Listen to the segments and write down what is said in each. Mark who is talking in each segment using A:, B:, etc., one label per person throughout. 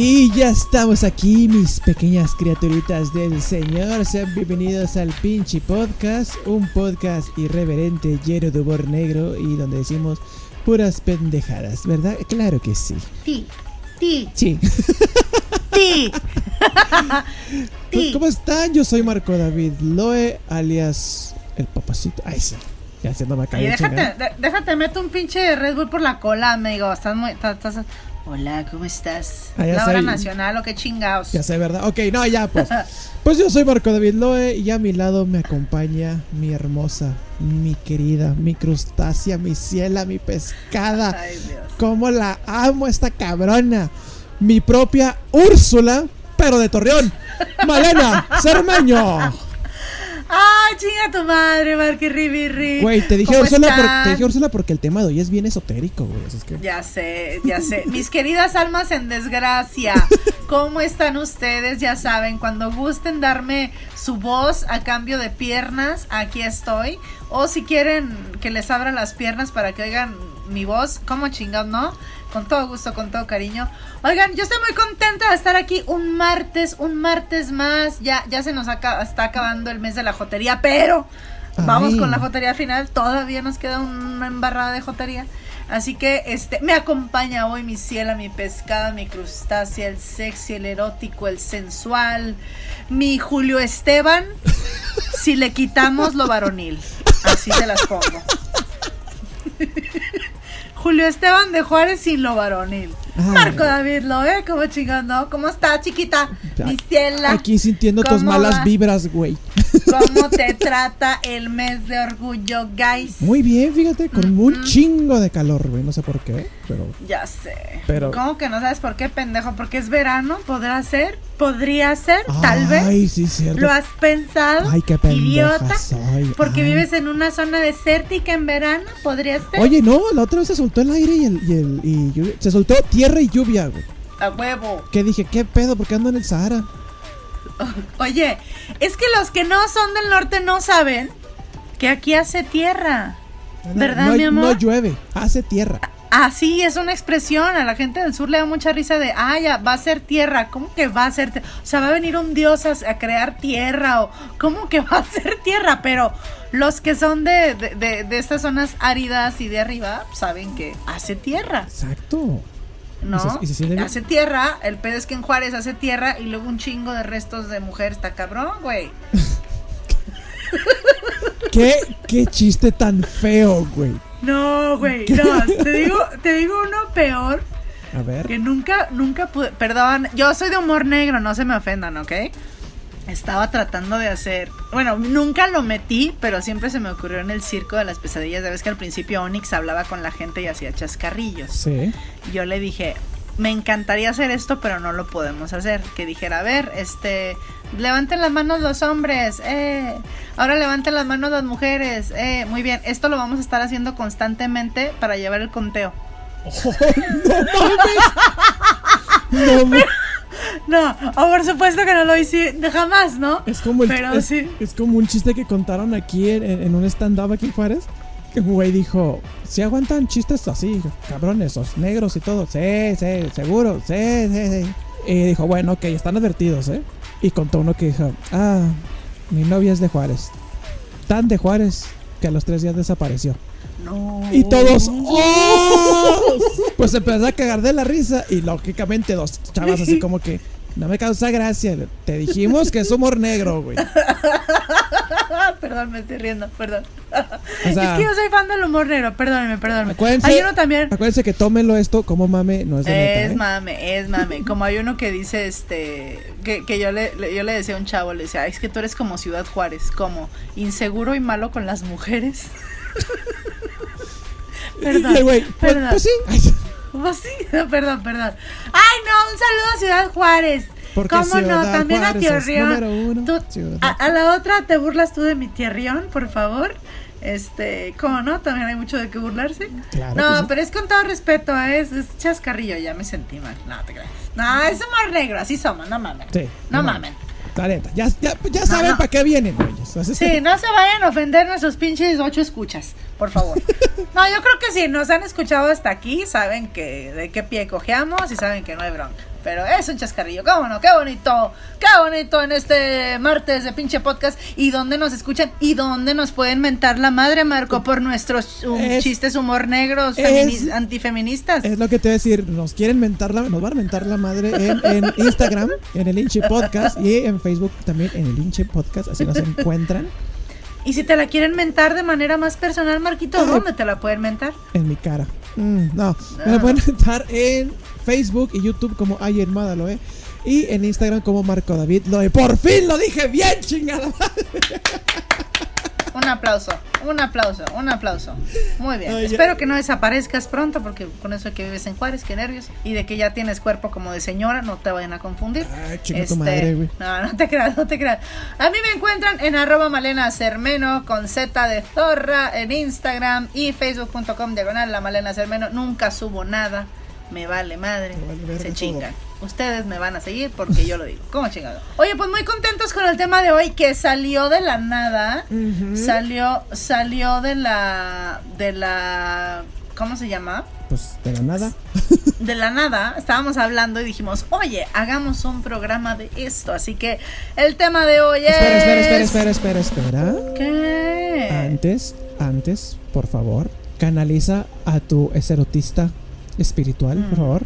A: Y ya estamos aquí, mis pequeñas criaturitas del Señor. Sean bienvenidos al Pinche Podcast, un podcast irreverente, lleno de humor negro y donde decimos puras pendejadas, ¿verdad? Claro que sí.
B: Ti, ti,
A: Sí.
B: ti.
A: Pues. ¿Cómo están? Yo soy Marco David Loe, alias el papacito. Ay, sí. Ya se no me cae
B: déjate, déjate, meto un pinche Red Bull por la cola, amigo. Estás muy. estás- estás- Hola, ¿cómo estás?
A: Ah,
B: ¿La hora nacional o qué chingados?
A: Ya sé, ¿verdad? Ok, no, ya, pues. Pues yo soy Marco David Loe y a mi lado me acompaña mi hermosa, mi querida, mi crustácea, mi ciela, mi pescada.
B: Ay, Dios.
A: ¿Cómo la amo esta cabrona? Mi propia Úrsula, pero de Torreón. Malena Cermeño.
B: Ay, chinga tu madre, Marky Ribirri.
A: Güey, te dije
B: ¿Cómo
A: Úrsula, por- te dije Úrsula porque el tema de hoy es bien esotérico, güey. es que...
B: Ya sé, ya sé. Mis queridas almas en desgracia, ¿cómo están ustedes? Ya saben, cuando gusten darme su voz a cambio de piernas, aquí estoy. O si quieren que les abra las piernas para que oigan mi voz, como chingados, ¿no? Con todo gusto, con todo cariño. Oigan, yo estoy muy contenta de estar aquí un martes, un martes más. Ya, ya se nos acaba, está acabando el mes de la jotería, pero vamos con la jotería final. Todavía nos queda una embarrada de jotería. Así que este me acompaña hoy mi ciela, mi pescada, mi crustácea, el sexy, el erótico, el sensual, mi Julio Esteban, si le quitamos lo varonil. Así se las pongo. Julio Esteban de Juárez sin lo varonil. Marco David lo ¿eh? ¿Cómo chingando? ¿Cómo está, chiquita? Mi ciela.
A: Aquí sintiendo tus
B: ¿Cómo
A: malas
B: va?
A: vibras, güey.
B: ¿Cómo te trata el mes de orgullo, guys?
A: Muy bien, fíjate, con un chingo de calor, güey. No sé por qué, pero.
B: Ya sé.
A: Pero-
B: ¿Cómo que no sabes por qué, pendejo? Porque es verano, podrá ser, podría ser, tal vez.
A: Ay, sí, cierto.
B: ¿Lo has pensado?
A: Ay, qué pendeja
B: Idiota.
A: soy.
B: Porque
A: Ay.
B: vives en una zona desértica en verano, podría ser.
A: Oye, no, la otra vez se soltó el aire y el. Y el y lluvia- se soltó tierra y lluvia, güey.
B: A huevo.
A: Que dije, ¿qué pedo? ¿Por qué ando en el Sahara?
B: Oye, es que los que no son del norte no saben que aquí hace tierra. ¿Verdad,
A: no,
B: mi amor?
A: No llueve, hace tierra.
B: Ah, sí, es una expresión. A la gente del sur le da mucha risa de, ah, ya, va a ser tierra. ¿Cómo que va a ser tierra? O sea, va a venir un dios a, a crear tierra. O, ¿cómo que va a ser tierra? Pero los que son de, de, de- de estas zonas áridas y de arriba saben que hace tierra,
A: Exacto.
B: ¿No?
A: Y se- y
B: hace tierra. El pedo es que en Juárez hace tierra y luego un chingo de restos de mujer. Está cabrón, güey.
A: ¿Qué, qué chiste tan feo, güey.
B: No, güey. No, te digo, te digo uno peor.
A: A ver.
B: Que nunca, nunca pude. Perdón, yo soy de humor negro, no se me ofendan, ¿ok? Estaba tratando de hacer. Bueno, nunca lo metí, pero siempre se me ocurrió en el circo de las pesadillas. Ya ves que al principio Onyx hablaba con la gente y hacía chascarrillos.
A: Sí.
B: Yo le dije, me encantaría hacer esto, pero no lo podemos hacer. Que dijera, a ver, este. Levanten las manos los hombres, eh. Ahora levanten las manos las mujeres, eh. Muy bien, esto lo vamos a estar haciendo constantemente para llevar el conteo.
A: No, ma-
B: No, oh, por supuesto que no lo hice jamás, ¿no?
A: es como el,
B: Pero
A: es,
B: sí.
A: es como un chiste que contaron aquí en, en- en un stand-up aquí en Juárez. Que un güey dijo, si aguantan chistes así, cabrones, los negros y todo. Sí, sí, seguro, sí, sí, sí. Y dijo, bueno, ok, están advertidos, ¿eh? Y contó uno que dijo, ah, mi novia es de Juárez. Tan de Juárez que a los tres días desapareció.
B: No.
A: Y todos, ¡oh! Pues empezó a cagar de la risa y lógicamente dos chavas así como que no me causa gracia. Te dijimos que es humor negro, güey.
B: perdón, me estoy riendo, perdón.
A: O sea-
B: es que yo soy fan del humor negro, perdónenme, perdónenme.
A: Acuérdense,
B: Hay uno también.
A: acuérdense que tómenlo esto como mame, no es de neta,
B: Es
A: ¿eh?
B: mame, es mame. Como hay uno que dice, este, que, que yo le, le- yo le decía a un chavo, le decía, "Ay, es que tú eres como Ciudad Juárez, como inseguro y malo con las mujeres. perdón,
A: Y el güey, pues,
B: perdón.
A: pues sí. Ay,
B: Pues sí, perdón, perdón. Ay, no, un saludo a Ciudad Juárez.
A: Porque
B: ¿Cómo no?
A: Ciudad
B: También a
A: Juárez es
B: Tierrión. a, a la otra te burlas tú de mi Tierrión, por favor. Este, ¿cómo no? También hay mucho de qué burlarse.
A: Claro
B: no,
A: sí.
B: pero es con todo respeto, ¿eh? es, es chascarrillo, ya me sentí mal. No, te creas. No, es humor negro, así somos, no mames.
A: Sí,
B: no
A: no
B: mames.
A: La ya, ya, ya saben
B: no.
A: para qué vienen. Así
B: Sí,
A: que-
B: no se vayan a ofender nuestros pinches ocho escuchas, por favor. No, yo creo que si nos han escuchado hasta aquí, saben que de qué pie cojeamos y saben que no hay bronca. Pero es un chascarrillo, cómo no, qué bonito, qué bonito en este martes de pinche podcast. Y dónde nos escuchan y dónde nos pueden mentar la madre, Marco, por nuestros um,
A: Es-
B: chistes humor negros,
A: es-
B: femini- antifeministas.
A: Es lo que te voy a decir, nos quieren mentar la, nos van a mentar la madre en, en Instagram, en el Inche Podcast y en Facebook también en el Inche Podcast, así nos encuentran
B: Y si te la quieren mentar de manera más personal, Marquito. ¿dónde te la pueden mentar?
A: en mi cara. Mm, no, me
B: Ah.
A: la pueden mentar en Facebook y YouTube como Ay Hermada Loe y en Instagram como Marco David Loe. Por fin lo dije bien, chingada. madre.
B: Un aplauso, un aplauso, un aplauso. Muy bien.
A: Ay, ya.
B: Espero que no desaparezcas pronto, porque con eso de que vives en Juárez, qué nervios. Y de que ya tienes cuerpo como de señora, no te vayan a confundir. Este,
A: Ay, tu madre, güey.
B: No, no te creas, no te creas. A mí me encuentran en arroba malena cermeno con Z de zorra en Instagram y facebook.com diagonal la malena cermeno. Nunca subo nada. Me vale madre.
A: Me vale verga
B: Se
A: todo.
B: chingan. Ustedes me van a seguir porque yo lo digo. ¿Cómo chingado? Oye, pues muy contentos con el tema de hoy que salió de la nada. Salió, salió de la, de la, ¿cómo se llama?
A: Pues de la nada.
B: De la nada, estábamos hablando y dijimos, oye, hagamos un programa de esto. Así que el tema de hoy es...
A: Espera, espera, espera, espera, espera, espera.
B: ¿Qué?
A: Antes, antes, por favor, canaliza a tu eserotista espiritual, por favor.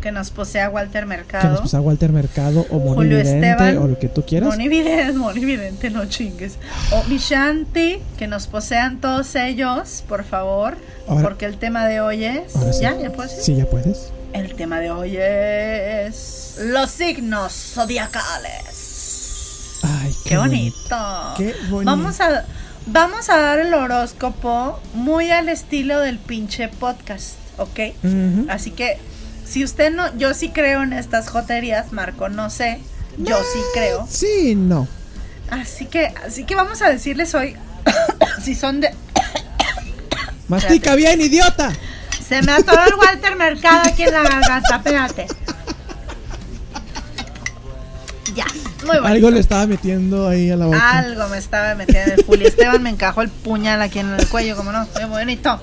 B: Que nos posea Walter
A: Que nos
B: Mercado.
A: pasa Walter Mercado o
B: Julio
A: Monividente
B: Esteban.
A: o lo que tú quieras.
B: Monividente, Monividente, no chingues. O Mishanti, que nos posean todos ellos, por favor.
A: Ahora-
B: porque el tema de hoy es...
A: Sí.
B: ¿Ya? ¿Ya puedo decir?
A: Sí, ya puedes.
B: El tema de hoy es los signos zodiacales.
A: Ay,
B: Qué bonito.
A: Qué bonito.
B: Vamos a vamos a dar el horóscopo muy al estilo del pinche podcast, ¿ok? Así que si usted no, yo sí creo en estas joterías, Marco, no sé, yo sí creo.
A: Sí, no.
B: Así que así que vamos a decirles hoy si son de
A: Mastica bien, idiota.
B: se me atoró el Walter Mercado aquí en la garganta, espérate. Ya, muy bonito.
A: Algo le estaba metiendo ahí a la boca.
B: Algo me estaba metiendo el Juli Esteban, me encajó el puñal aquí en el cuello, como no, muy bonito.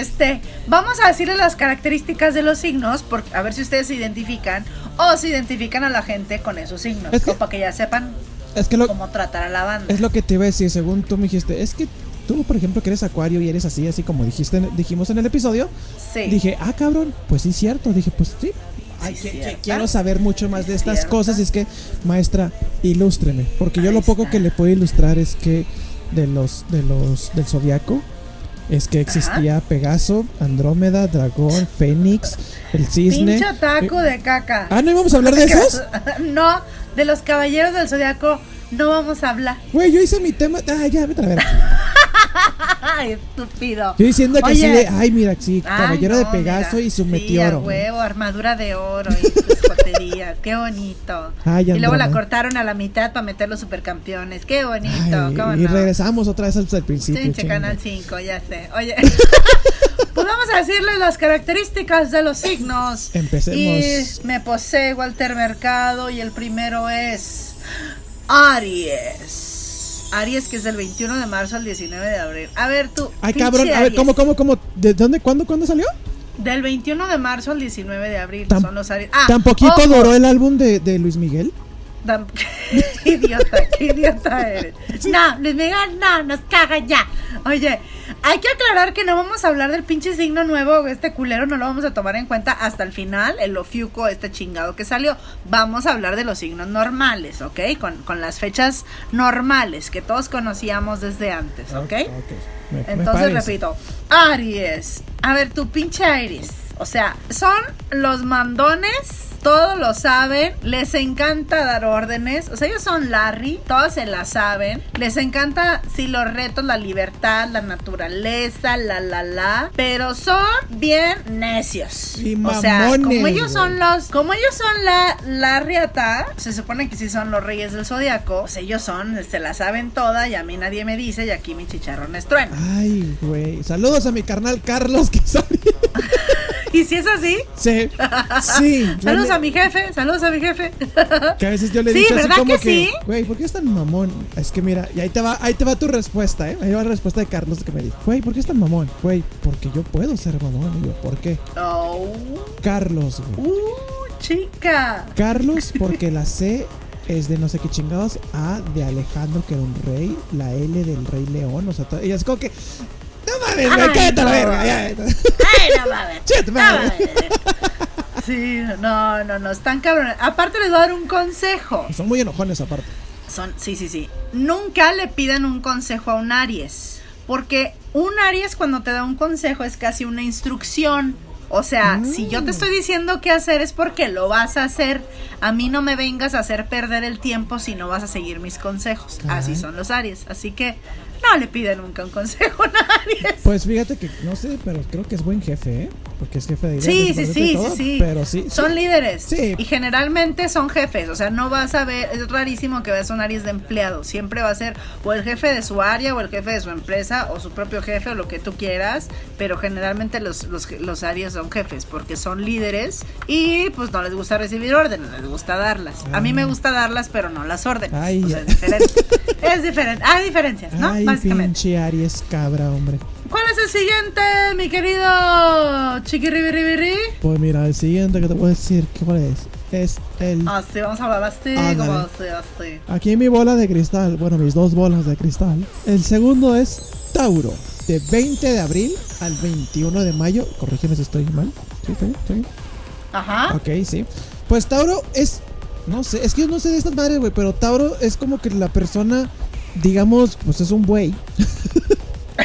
B: Este, vamos a decirles las características de los signos, por, a ver si ustedes se identifican o se identifican a la gente con esos signos,
A: Es que-
B: o para que ya sepan
A: Es que lo,
B: cómo tratar a la banda.
A: es lo que te iba a decir, según tú me dijiste, es que tú, por ejemplo, que eres acuario y eres así, así como dijiste, dijimos en el episodio,
B: Sí.
A: dije, ah, cabrón, pues sí, cierto. Dije, pues sí. Ay,
B: Sí,
A: que- que
B: cierta.
A: quiero saber mucho más
B: Sí,
A: de estas
B: cierta.
A: cosas. Y es que, maestra, ilústreme. Porque yo lo poco
B: está.
A: que le puedo ilustrar es que de los, de los, del zodiaco, es que existía Pegaso, Andrómeda, Dragón, Fénix, el cisne.
B: Pinche taco de caca.
A: Ah, ¿no íbamos a hablar de esos?
B: no, de los caballeros del zodiaco no vamos a hablar.
A: Güey, yo hice mi tema. Ah, ya, vete a ver.
B: Ay, estúpido.
A: Yo diciendo que
B: Oye.
A: sí, de, ay, mira, sí,
B: Ay,
A: caballero de Pegaso
B: mira,
A: y su
B: sí,
A: meteoro.
B: a huevo, armadura de oro y sus joterías. Qué bonito.
A: Ay,
B: y luego la cortaron a la mitad para meter los supercampeones. Qué bonito.
A: Ay,
B: ¿cómo
A: y
B: no?
A: regresamos otra vez al, al principio.
B: Pinche. Canal 5, ya sé. Oye, pues vamos a decirles las características de los signos.
A: Empecemos.
B: Y me posee Walter Mercado y el primero es Aries. Aries que es del 21 de marzo al 19 de abril. A ver tú.
A: Ay, cabrón, a ver. ¿cómo, cómo, cómo? ¿De dónde, cuándo, cuándo salió?
B: Del 21 de marzo al 19 de abril
A: Tan-
B: son los Aries. Ah,
A: ¿Tan poquito
B: ojo,
A: duró el álbum de, de Luis Miguel?
B: qué idiota, qué idiota eres. No, Luis Miguel, no, nos caga ya. Oye, hay que aclarar que no vamos a hablar del pinche signo nuevo, este culero no lo vamos a tomar en cuenta hasta el final, el ofiuco, este chingado que salió. Vamos a hablar de los signos normales, ¿ok? Con, con las fechas normales que todos conocíamos desde antes, ¿ok?
A: Me- me
B: Entonces repito, Aries. A ver, tu pinche Aries. O sea, son los mandones, todos lo saben, les encanta dar órdenes, o sea, ellos son Larry, todos se la saben, les encanta, sí, los retos, la libertad, la naturaleza, la, la, la, pero son bien necios.
A: Y
B: o sea, como
A: mamones,
B: ellos son los, como ellos son la, la riata, se supone que sí son los reyes del zodiaco, pues ellos son, se la saben toda y a mí nadie me dice y aquí mi chicharrón es trueno.
A: Ay, güey. Saludos a mi carnal Carlos que sabe.
B: Y si es así,
A: Sí, sí.
B: saludos a mi jefe, saludos a mi jefe.
A: Que a veces yo le
B: Sí,
A: digo así
B: ¿verdad
A: como
B: que
A: que,
B: sí?
A: güey, ¿por qué es tan mamón? Es que mira, y ahí te va, ahí te va tu respuesta, ¿eh? Ahí va la respuesta de Carlos que me dijo, güey, ¿por qué es tan mamón? Güey, porque yo puedo ser mamón. Y yo, ¿por qué?
B: Oh,
A: Carlos, güey.
B: uh, chica.
A: Carlos, porque la C es de no sé qué chingados, A de Alejandro, que era un rey, la L del rey león, o sea, y es como que, no mames, güey, cállate a la
B: no.
A: verga, ya.
B: Ay, no mames.
A: Chet,
B: No mames. Sí, no, no, no, están cabrones. Aparte les voy a dar un consejo.
A: Son muy enojones aparte.
B: Son, sí, sí, sí. Nunca le pidan un consejo a un Aries. Porque un Aries cuando te da un consejo es casi una instrucción. O sea, si yo te estoy diciendo qué hacer es porque lo vas a hacer. A mí no me vengas a hacer perder el tiempo si no vas a seguir mis consejos. Así son los Aries. Así que no le piden nunca un consejo a un Aries.
A: Pues fíjate que, no sé, pero creo que es buen jefe, ¿eh? Porque es jefe de
B: Sí,
A: de
B: sí, sí, sí,
A: todo,
B: sí.
A: Pero sí.
B: Son
A: sí.
B: líderes.
A: Sí.
B: Y generalmente son jefes. O sea, no vas a ver, es rarísimo que veas un Aries de empleado. Siempre va a ser o el jefe de su área, o el jefe de su empresa, o su propio jefe, o lo que tú quieras. Pero generalmente los, los, los Aries son jefes, porque son líderes y pues no les gusta recibir órdenes, les gusta darlas. A mí me gusta darlas, pero no las órdenes.
A: Ay,
B: o sea, es diferente. es diferente. Hay diferencias, ¿no?
A: Ay,
B: Básicamente.
A: pinche Aries cabra, hombre.
B: ¿Cuál es el siguiente, mi querido Chiquiribiribiri?
A: Pues mira, el siguiente que te puedo decir, ¿qué cuál es? Es el...
B: Así, vamos a hablar así,
A: Ándale.
B: como así, así.
A: Aquí en mi bola de cristal, bueno, mis dos bolas de cristal. El segundo es Tauro, de 20 de abril al 21 de mayo. Corrígeme si estoy mal. ¿Sí, está bien? ¿Está bien?
B: Ajá.
A: Ok, sí. Pues Tauro es. No sé, es que yo no sé de estas madres, güey, pero Tauro es como que la persona, digamos, pues es un buey.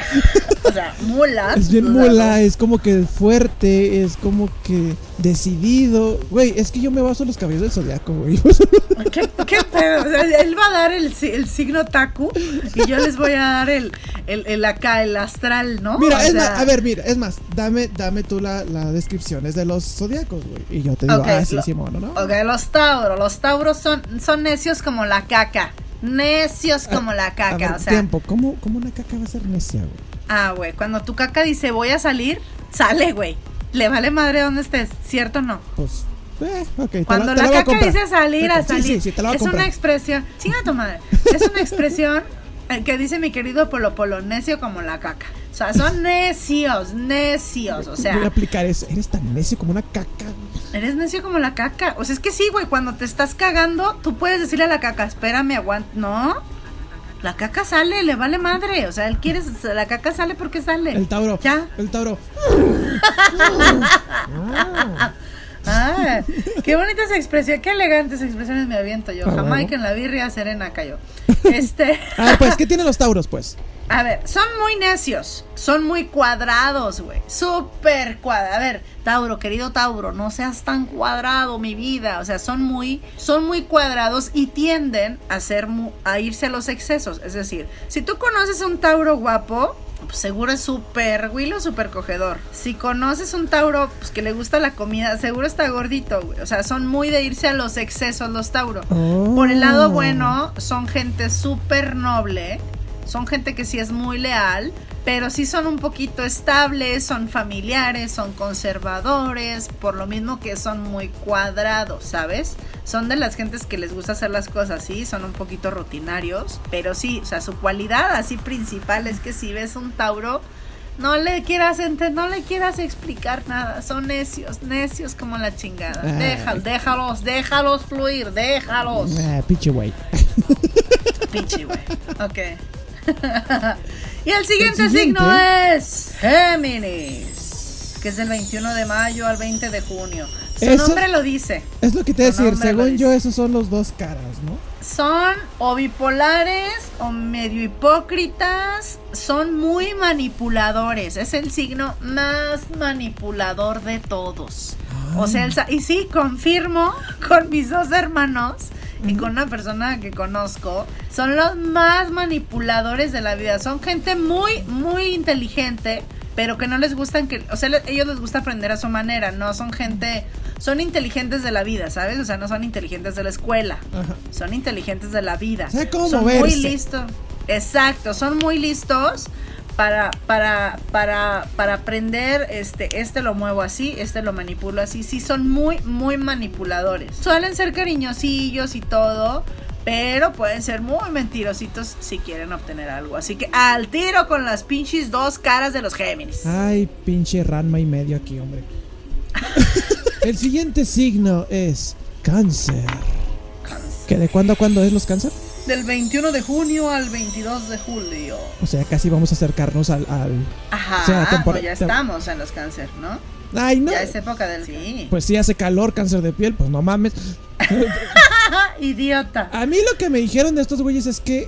B: O sea, mulas.
A: Es bien mula, es como que fuerte, es como que decidido. Güey, es que yo me baso en los cabellos del zodiaco, güey.
B: ¿Qué, qué pedo? O sea, él va a dar el, el signo Taku y yo les voy a dar el, el, el acá, el astral, ¿no?
A: Mira,
B: O
A: es
B: sea,
A: más, a ver, mira, es más, dame, dame tú la, la descripciones de los zodiacos, güey. Y yo te digo,
B: Ok,
A: ah, sí,
B: lo-
A: Simón, ¿no?
B: Ok, los tauros. Los tauros son, son necios como la caca. Necios como la caca.
A: ver,
B: o sea,
A: tiempo, ¿cómo, ¿cómo una caca va a ser necia, güey?
B: ah, güey, cuando tu caca dice voy a salir, sale, güey. Le vale madre donde estés, ¿cierto o no?
A: Pues, eh, ok. te
B: Cuando la, caca dice salir a salir,
A: Sí, sí, te la voy a
B: es una expresión, chinga tu madre, es una expresión eh, que dice mi querido Polo Polo, necio como la caca. O sea, son necios, necios, o
A: Voy a
B: sea,
A: aplicar eso. Eres tan necio como una caca, güey.
B: Eres necio como la caca. O sea, es que sí, güey, cuando te estás cagando, tú puedes decirle a la caca, espérame, aguanta, no. La caca sale, le vale madre. O sea, él quiere, la caca sale porque sale.
A: El Tauro.
B: Ya.
A: El Tauro.
B: Ah, qué bonita esa expresión, qué elegantes expresiones me aviento yo.
A: Ah,
B: Jamaica en la birria, serena cayó. Este,
A: A ver, pues, ¿qué tienen los Tauros, pues?
B: A ver, son muy necios, son muy cuadrados, güey. Súper cuadrados. A ver, Tauro, querido Tauro, no seas tan cuadrado, mi vida. O sea, son muy, son muy cuadrados y tienden a ser, mu- a irse a los excesos. Es decir, si tú conoces a un Tauro guapo, pues seguro es súper güilo, súper cogedor. Si conoces un Tauro pues, que le gusta la comida, seguro está gordito, güey. O sea, son muy de irse a los excesos los Tauro.
A: Oh.
B: Por el lado bueno, son gente súper noble, son gente que sí es muy leal, pero sí son un poquito estables, son familiares, son conservadores, por lo mismo que son muy cuadrados, ¿sabes? Son de las gentes que les gusta hacer las cosas así, son un poquito rutinarios, pero sí, o sea, su cualidad así principal es que si ves un Tauro, no le quieras ente- no le quieras explicar nada, son necios, necios como la chingada. Déjalos, déjalos, déjalos fluir, déjalos.
A: Ah, pinche güey.
B: Pinche, güey. Ok. y el siguiente,
A: El siguiente.
B: signo es Géminis, que es del 21 de mayo al 20 de junio. Su
A: Eso-
B: nombre lo dice.
A: Es lo que te voy a decir. Según yo, esos son los dos caras, ¿no?
B: Son o bipolares o medio hipócritas, son muy manipuladores, es el signo más manipulador de todos. O sea, el sa- y sí, confirmo con mis dos hermanos y con una persona que conozco, son los más manipuladores de la vida. Son gente muy, muy inteligente, pero que no les gustan que, o sea, ellos les gusta aprender a su manera, no son gente, son inteligentes de la vida, ¿sabes? O sea, no son inteligentes de la escuela.
A: Ajá.
B: Son inteligentes de la vida.
A: Sabe cómo
B: son muy listos. Exacto, son muy listos para, para, para, para aprender, este, este lo muevo así, este lo manipulo así. Sí, son muy, muy manipuladores. Suelen ser cariñosillos y todo, pero pueden ser muy mentirositos si quieren obtener algo. Así que al tiro con las pinches dos caras de los Géminis.
A: Ay, pinche ranma y medio aquí, hombre. el siguiente signo es cáncer. ¿Que de cuándo a cuándo es los cáncer?
B: Del 21 de junio al 22 de julio.
A: O sea, casi vamos a acercarnos al... al-
B: Ajá,
A: O sea,
B: pues ya estamos en los cáncer, ¿no?
A: Ay, no.
B: Ya es época del... Sí.
A: Pues sí hace calor, cáncer de piel, pues no mames.
B: Idiota.
A: A mí lo que me dijeron de estos güeyes es que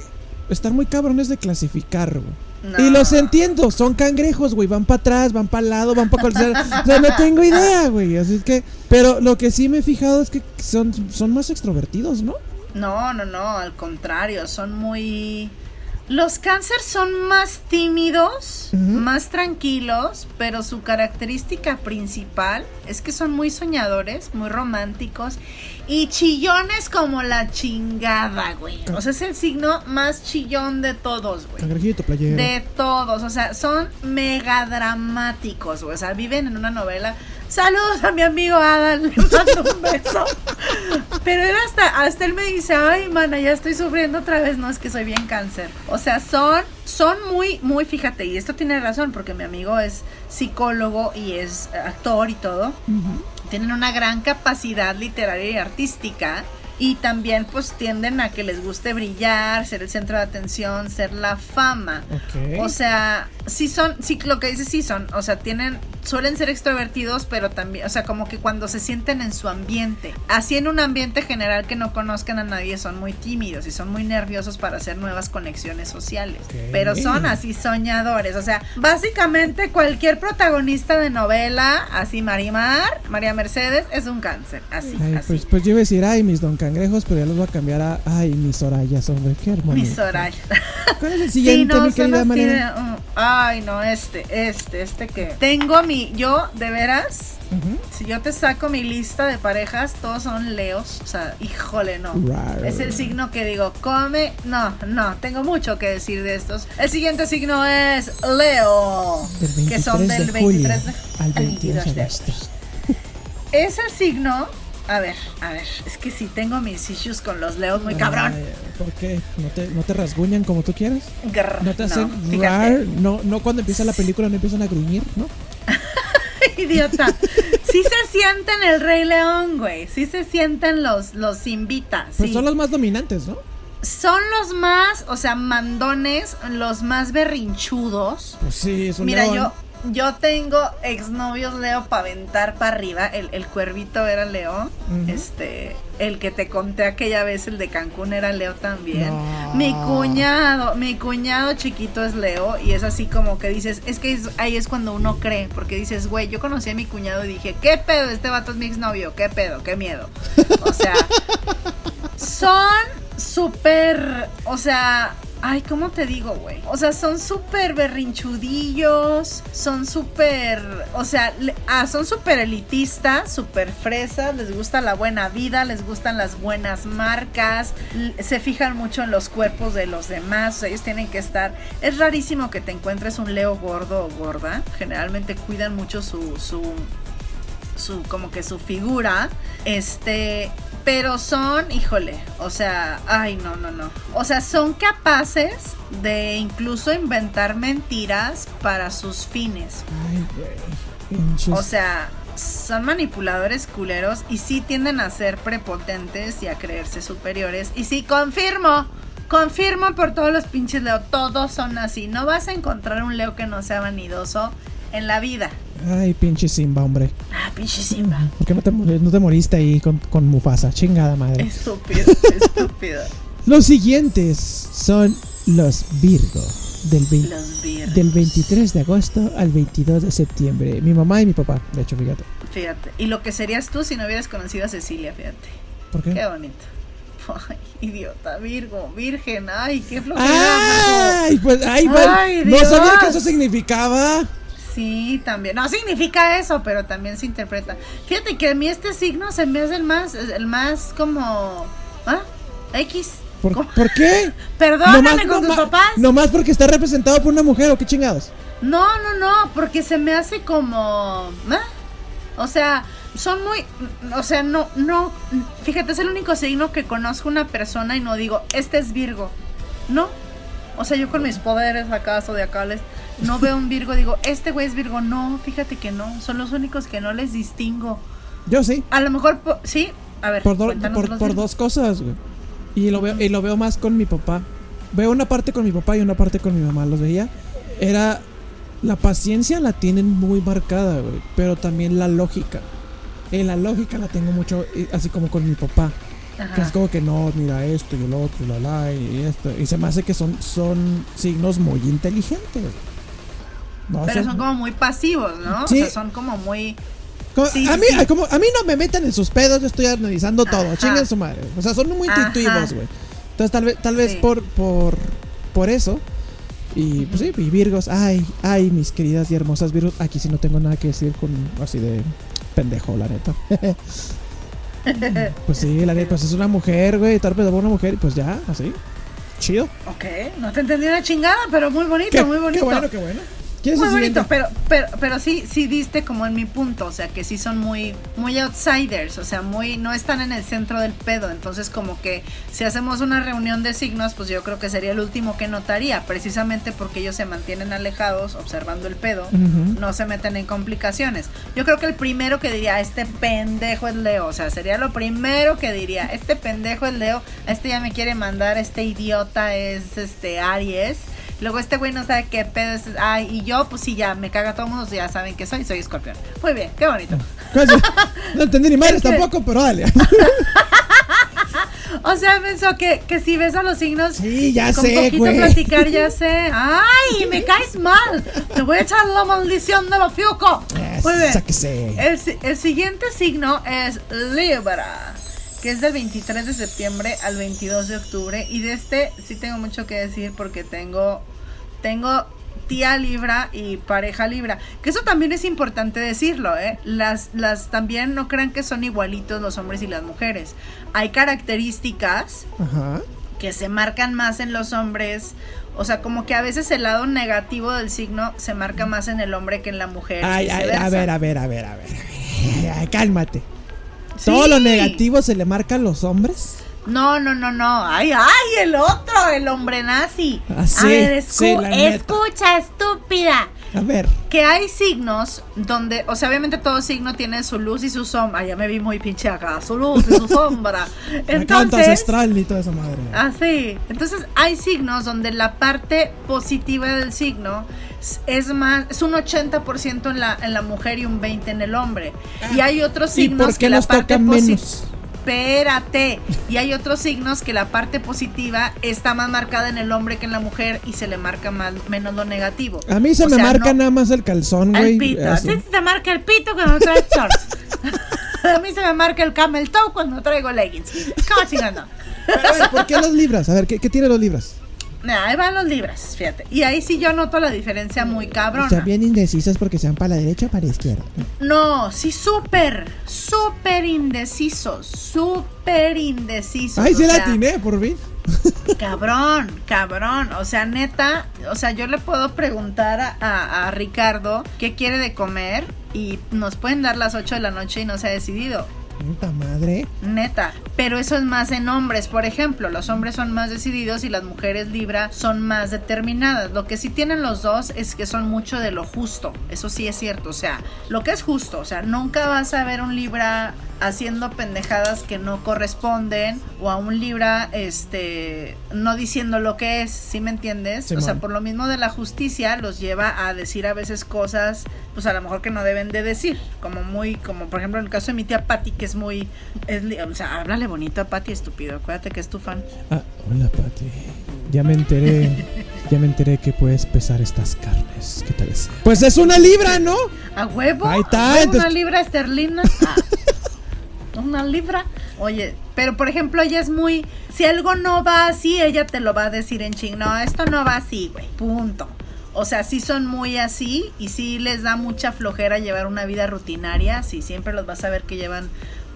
A: están muy cabrones de clasificar, güey.
B: No.
A: Y los entiendo, son cangrejos, güey, van para atrás, van para el lado, van para cualquier... o sea, no tengo idea, güey, así es que... Pero lo que sí me he fijado es que son, son más extrovertidos, ¿no?
B: No, no, no, al contrario, son muy... Los cáncer son más tímidos, más tranquilos, pero su característica principal es que son muy soñadores, muy románticos y chillones como la chingada, güey. O sea, es el signo más chillón de todos, güey. De todos, o sea, son mega dramáticos, güey. O sea, viven en una novela. Saludos a mi amigo Adal, le mando un beso. Pero él hasta, hasta él me dice, ay, mana, ya estoy sufriendo otra vez. No, es que soy bien cáncer. O sea, son, son muy, muy, fíjate, y esto tiene razón, porque mi amigo es psicólogo y es actor y todo tienen una gran capacidad literaria y artística y también pues tienden a que les guste brillar, ser el centro de atención, ser la fama. O sea, sí son, sí lo que dices sí son, o sea, tienen, suelen ser extrovertidos, pero también, o sea, como que cuando se sienten en su ambiente, así en un ambiente general que no conozcan a nadie, son muy tímidos y son muy nerviosos para hacer nuevas conexiones sociales. Pero son así soñadores, o sea, básicamente cualquier protagonista de novela, así Marimar, María Mercedes, es un cáncer, así,
A: Ay,
B: así.
A: pues, pues yo iba a decir, ay, mis don cangrejos, pero ya los voy a cambiar a, ay, mis Sorayas, hombre, qué hermoso.
B: Mi Soraya.
A: ¿Cuál es el
B: Sí,
A: siguiente,
B: no,
A: mi querida
B: así
A: María?
B: de, mm, ay, no, este, este, este que. Tengo mi, yo, de veras, si yo te saco mi lista de parejas, todos son leos. O sea, híjole, no.
A: Rar.
B: Es el signo que digo, come. No, no, tengo mucho que decir de estos. El siguiente signo es Leo. Que son
A: 23
B: del
A: de julio
B: 23 de
A: al 22 de
B: de
A: agosto.
B: Es el signo. A ver, a ver, es que sí tengo mis issues con los leos muy cabrón.
A: Ay, ¿Por qué? ¿No te, ¿No te rasguñan como tú quieres?
B: Grr,
A: ¿No te hacen
B: fíjate.
A: rar? No, no cuando empieza la película no empiezan a gruñir, ¿no?
B: Idiota. Sí se sienten el Rey León, güey. Sí se sienten los, los invitas.
A: Pues
B: sí.
A: son los más dominantes, ¿no?
B: Son los más, o sea, mandones, los más berrinchudos.
A: Pues sí, es un
B: Mira,
A: león.
B: yo, yo tengo exnovios Leo para aventar para arriba. El, el cuervito era Leo. Este, el que te conté aquella vez, el de Cancún, era Leo también.
A: No.
B: Mi cuñado, mi cuñado chiquito es Leo. Y es así como que dices, es que es- ahí es cuando uno cree. Porque dices, güey, yo conocí a mi cuñado y dije, ¿qué pedo? Este vato es mi exnovio. ¿Qué pedo? ¿Qué miedo? O sea, son súper, o sea, ay, ¿cómo te digo, güey? O sea, son súper berrinchudillos, son súper, o sea, ah, son súper elitistas, súper fresas, les gusta la buena vida, les gustan las buenas marcas, se fijan mucho en los cuerpos de los demás, o sea, ellos tienen que estar, es rarísimo que te encuentres un leo gordo o gorda, generalmente cuidan mucho su, su, su como que su figura este pero son híjole o sea ay no no no o sea son capaces de incluso inventar mentiras para sus fines
A: Ay, güey. Pinches.
B: o sea son manipuladores culeros y sí tienden a ser prepotentes y a creerse superiores y sí confirmo Confirmo por todos los pinches Leo, todos son así. No vas a encontrar un Leo que no sea vanidoso en la vida.
A: Ay, pinche Simba, hombre.
B: Ah, pinche Simba.
A: ¿Por qué no te, no te moriste ahí con, con Mufasa? Chingada madre.
B: Estúpido, estúpido.
A: Los siguientes son los Virgo. Del,
B: Los virgos.
A: del 23 de agosto al 22 de septiembre. Mi mamá y mi papá, de hecho, fíjate.
B: Fíjate. Y lo que serías tú si no hubieras conocido a Cecilia, fíjate.
A: ¿Por qué?
B: Qué bonito. Ay, idiota, Virgo, virgen, ay, qué flojera.
A: ¡Ay! Pues, ay, pues,
B: Ay,
A: no sabía que eso significaba.
B: Sí, también. No significa eso, pero también se interpreta. Fíjate que a mí este signo se me hace el más, el más como. ¿Ah? X.
A: ¿Por,
B: ¿Cómo?
A: ¿por qué?
B: Perdóname con tus
A: nomás-
B: papás.
A: nomás porque está representado por una mujer o qué chingados.
B: No, no, no, porque se me hace como. ¿ah? O sea, son muy. O sea, no, no. Fíjate, es el único signo que conozco una persona y no digo, este es Virgo. No. O sea, yo con mis poderes acá zodiacales no veo un Virgo, digo, este güey es Virgo. No, fíjate que no. Son los únicos que no les distingo.
A: Yo sí.
B: A lo mejor, po- sí. A ver,
A: Por, do- por, dos cosas, güey. Y lo, veo, y lo veo más con mi papá. Veo una parte con mi papá y una parte con mi mamá. Los veía. Era. La paciencia la tienen muy marcada, güey. Pero también la lógica. En la lógica la tengo mucho, así como con mi papá. Que es
B: Ajá.
A: como que no, mira esto y el otro, y la la y esto. Y se me hace que son, son signos muy inteligentes. No,
B: Pero
A: son-
B: como muy pasivos, ¿no?
A: Sí.
B: O sea, son como muy.
A: como-
B: sí,
A: a, mí,
B: sí.
A: como- a mí no me metan en sus pedos, yo estoy analizando todo. Chingan su madre. O sea, son muy
B: Ajá.
A: intuitivos, güey. Entonces, tal vez, tal vez por, por, por eso. Y pues sí, y Virgos, ay, ay, mis queridas y hermosas Virgos. Aquí sí no tengo nada que decir con así de pendejo, la neta. pues sí, la neta, pues es una mujer, güey, tal vez una mujer, y pues ya, así. Chido.
B: Ok, no te entendí una chingada, pero muy bonito,
A: Qué,
B: muy bonito.
A: qué bueno, qué bueno. ¿Quién es
B: Muy bonito, pero, pero, pero sí, sí diste como en mi punto, o sea que sí son muy, muy outsiders, o sea, muy, no están en el centro del pedo, entonces como que si hacemos una reunión de signos, pues yo creo que sería el último que notaría, precisamente porque ellos se mantienen alejados, observando el pedo, no se meten en complicaciones. Yo creo que el primero que diría, este pendejo es Leo, o sea, sería lo primero que diría, este pendejo es Leo, este ya me quiere mandar, este idiota es este Aries. Luego este güey no sabe qué pedo es. Ay, y yo, pues sí, ya me caga todo el mundo, ya saben que soy, soy escorpión. Muy bien, qué bonito.
A: ¿Cuál es el- No entendí ni madres tampoco, pero dale.
B: O sea, pensó que, que si ves a los signos
A: Sí, ya
B: con
A: sé,
B: poquito
A: güey.
B: platicar, ya sé. Ay, me caes mal. Te voy a echar la maldición de los fiuco. Muy bien. El, el siguiente signo es Libra, que es del 23 de septiembre al 22 de octubre. Y de este sí tengo mucho que decir porque tengo, tengo tía Libra y pareja Libra. Que eso también es importante decirlo, ¿eh? Las, las también no crean que son igualitos los hombres y las mujeres. Hay características
A: Ajá.
B: que se marcan más en los hombres. O sea, como que a veces el lado negativo del signo se marca más en el hombre que en la mujer.
A: Ay, ay, a ver, a ver, a ver, a ver. Ay, cálmate. ¿Todo lo negativo se le marca a los hombres?
B: No, no, no, no. Ay, ay, el otro, el hombre nazi.
A: Ah, sí,
B: a ver, escu-
A: sí,
B: escucha, estúpida.
A: A ver.
B: Que hay signos donde, o sea, obviamente todo signo tiene su luz y su sombra. Ay, ya me vi muy pinche acá, su luz y su sombra. Entonces,
A: ancestral y toda esa madre.
B: Así. Entonces hay signos donde la parte positiva del signo es- más, es un 80% en la, en la mujer y un 20% en el hombre. y hay otros
A: ¿Y
B: signos
A: por qué
B: que la parte
A: menos?
B: Espérate. Y hay otros signos que la parte positiva está más marcada en el hombre que en la mujer y se le marca más, menos lo negativo.
A: A mí se
B: O
A: me
B: sea,
A: marca
B: no-
A: nada más el calzón, güey.
B: el pito.
A: así.
B: A ti te marca el pito cuando traes shorts. A mí se me marca el camel toe cuando traigo leggings. ¿Cómo chingando?
A: Pero a ver, ¿por qué los libras? A ver, ¿qué, qué tiene los libras?
B: Ahí van los libras, fíjate. Y ahí sí yo noto la diferencia muy cabrona.
A: O sea, bien indecisas porque sean para la derecha o para la izquierda.
B: No, sí, súper, súper indecisos, súper indecisos.
A: Ay, sí la atiné, por fin.
B: Cabrón, cabrón. O sea, neta, o sea, yo le puedo preguntar a, a- a Ricardo qué quiere de comer y nos pueden dar las 8 de la noche y no se ha decidido.
A: Puta madre.
B: Neta, pero eso es más en hombres, por ejemplo, los hombres son más decididos y las mujeres Libra son más determinadas. Lo que sí tienen los dos es que son mucho de lo justo, eso sí es cierto, o sea, lo que es justo, o sea, nunca vas a ver un Libra haciendo pendejadas que no corresponden o a un Libra este no diciendo lo que es, ¿sí me entiendes? O sea, por lo mismo de la justicia los lleva a decir a veces cosas pues a lo mejor que no deben de decir, como muy como por ejemplo en el caso de mi tía Patty que es muy es, o sea, háblale bonito a Patty, estúpido, acuérdate que es tu fan.
A: Ah, hola, Pati. Ya me enteré. Ya me enteré que puedes pesar estas carnes. ¿Qué tal es? Pues es una libra, ¿no?
B: ¿A huevo?
A: Ahí está,
B: ¿A huevo
A: entonces-
B: Una libra esterlina. Ah, una libra. Oye, pero por ejemplo, ella es muy. Si algo no va así, ella te lo va a decir en ching. No, esto no va así, güey. Punto. O sea, sí son muy así y sí les da mucha flojera llevar una vida rutinaria. Sí, siempre los vas a ver que llevan.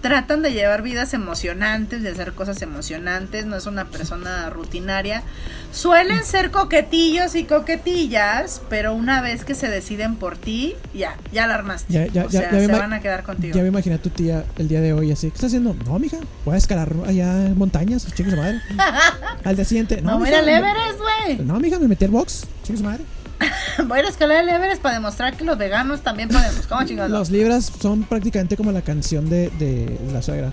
B: Tratan de llevar vidas emocionantes, de hacer cosas emocionantes. No es una persona rutinaria. Suelen ser coquetillos y coquetillas, pero una vez que se deciden por ti, ya, ya la armaste.
A: Ya, ya,
B: o
A: ya,
B: sea,
A: ya
B: se van a quedar contigo.
A: Ya me imaginé a tu tía el día de hoy así. ¿Qué estás haciendo? No, mija. Voy a escalar allá en montañas. Chicos de madre. Al día siguiente.
B: no,
A: No,
B: voy a ir
A: mija,
B: al Everest, güey.
A: No, mija, me metí al box. Chicos de madre.
B: Voy a ir a escalar el Everest para demostrar que los veganos también podemos. ¿Cómo chingados?
A: Los libras son prácticamente como la canción de, de la suegra.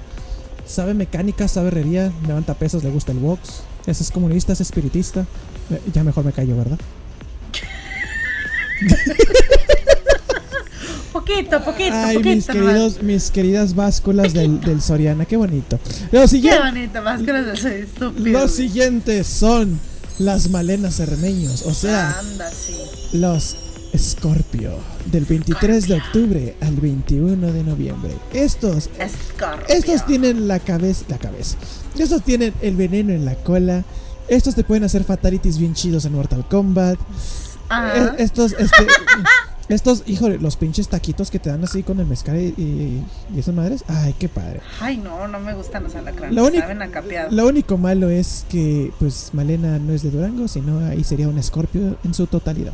A: Sabe mecánica, sabe herrería, levanta pesas, le gusta el box. Ese es comunista, es espiritista. Eh, Ya mejor me callo, ¿verdad?
B: Poquito, poquito,
A: Ay,
B: poquito.
A: mis queridos, mis queridas básculas del, del Soriana, qué bonito. Lo
B: Qué
A: siguiente,
B: bonito, más que los de estúpido.
A: los siguientes son las malenas cerremeños, o sea,
B: Anda, sí.
A: los Scorpio, del 23 de octubre al 21 de noviembre. Estos, estos tienen la cabeza, la cabeza. Estos tienen el veneno en la cola. Estos te pueden hacer fatalities bien chidos en Mortal Kombat.
B: Ajá.
A: Eh, estos, este, estos, híjole, los pinches taquitos que te dan así con el mezcal y, y- y esas madres. Ay, qué padre.
B: Ay, no, no me gustan los alacranes.
A: Lo único, lo único malo es que, pues, Malena no es de Durango, sino ahí sería un escorpio en su totalidad.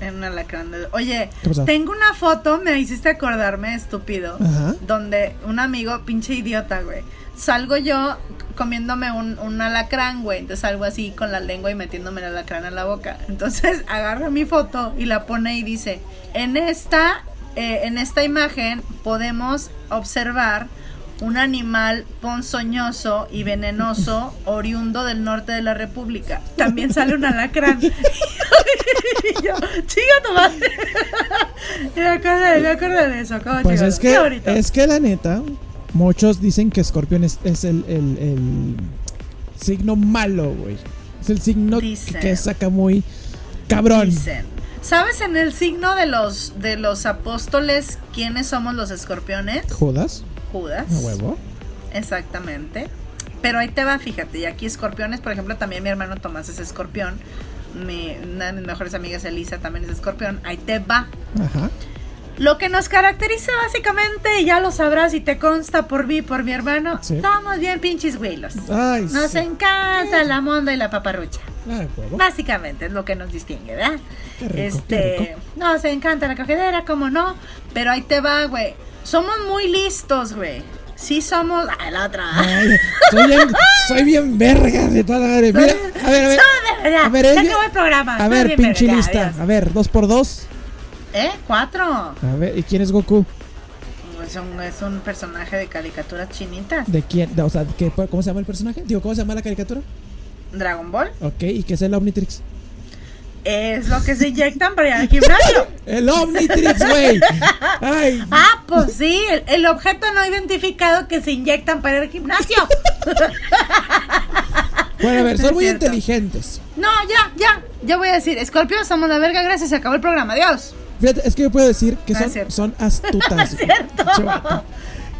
B: En un alacrán de- Oye, tengo una foto, me hiciste acordarme, estúpido.
A: Ajá.
B: Donde un amigo, pinche idiota, güey. Salgo yo comiéndome un, un alacrán, güey. Entonces salgo así con la lengua y metiéndome el alacrán en la boca. Entonces agarra mi foto y la pone y dice: En esta, eh, en esta imagen podemos observar un animal ponzoñoso y venenoso oriundo del norte de la República. También sale un alacrán. y yo, tu madre. me acordé, me acordé de eso. ¿cómo
A: Pues es que, es que la neta, muchos dicen que Scorpion es, es el, el- el signo malo, güey. Es el signo
B: Dicen.
A: que saca muy cabrón.
B: Dicen. ¿Sabes en el signo de los de los apóstoles quiénes somos los escorpiones?
A: Judas,
B: Judas.
A: huevo.
B: Exactamente. Pero ahí te va, fíjate, y aquí escorpiones, por ejemplo, también mi hermano Tomás es escorpión. Mi, una de mis mejores amigas, Elisa, también es escorpión. Ahí te va.
A: Ajá.
B: Lo que nos caracteriza básicamente, y ya lo sabrás y te consta por mí, por mi hermano,
A: Sí.
B: somos bien pinches güilos.
A: Ay,
B: Nos
A: sí.
B: encanta la monda y la paparrucha.
A: Huevo.
B: Básicamente es lo que nos distingue, ¿verdad?
A: Qué rico, qué
B: este,
A: rico.
B: nos encanta la cogedera, como no, pero ahí te va, güey. Somos muy listos, güey. Sí somos, ah, la otra.
A: Ay, soy bien, soy bien verga de toda la madre. Mira, a ver, a ver.
B: Verdad.
A: A ver, ella-
B: acabó el programa.
A: A ver, pinche
B: verga,
A: lista.
B: adiós.
A: A ver, dos por dos.
B: ¿Eh? Cuatro.
A: A ver, ¿y quién es Goku?
B: Es un, es un personaje de caricaturas chinitas.
A: ¿De quién? O sea, ¿qué, ¿cómo se llama el personaje? Digo, ¿cómo se llama la caricatura?
B: Dragon Ball.
A: Ok, ¿y qué es el Omnitrix?
B: Es lo que se inyectan para ir al gimnasio.
A: ¡El Omnitrix, güey!
B: Ah, pues sí, el, el objeto no identificado que se inyectan para ir al gimnasio.
A: Bueno, a ver,
B: No
A: son muy
B: cierto.
A: inteligentes.
B: No, ya, ya. Ya voy a decir, Scorpio, somos la verga, gracias, se acabó el programa, adiós.
A: Fíjate, es que yo puedo decir que
B: No
A: son, astutas.
B: No es cierto.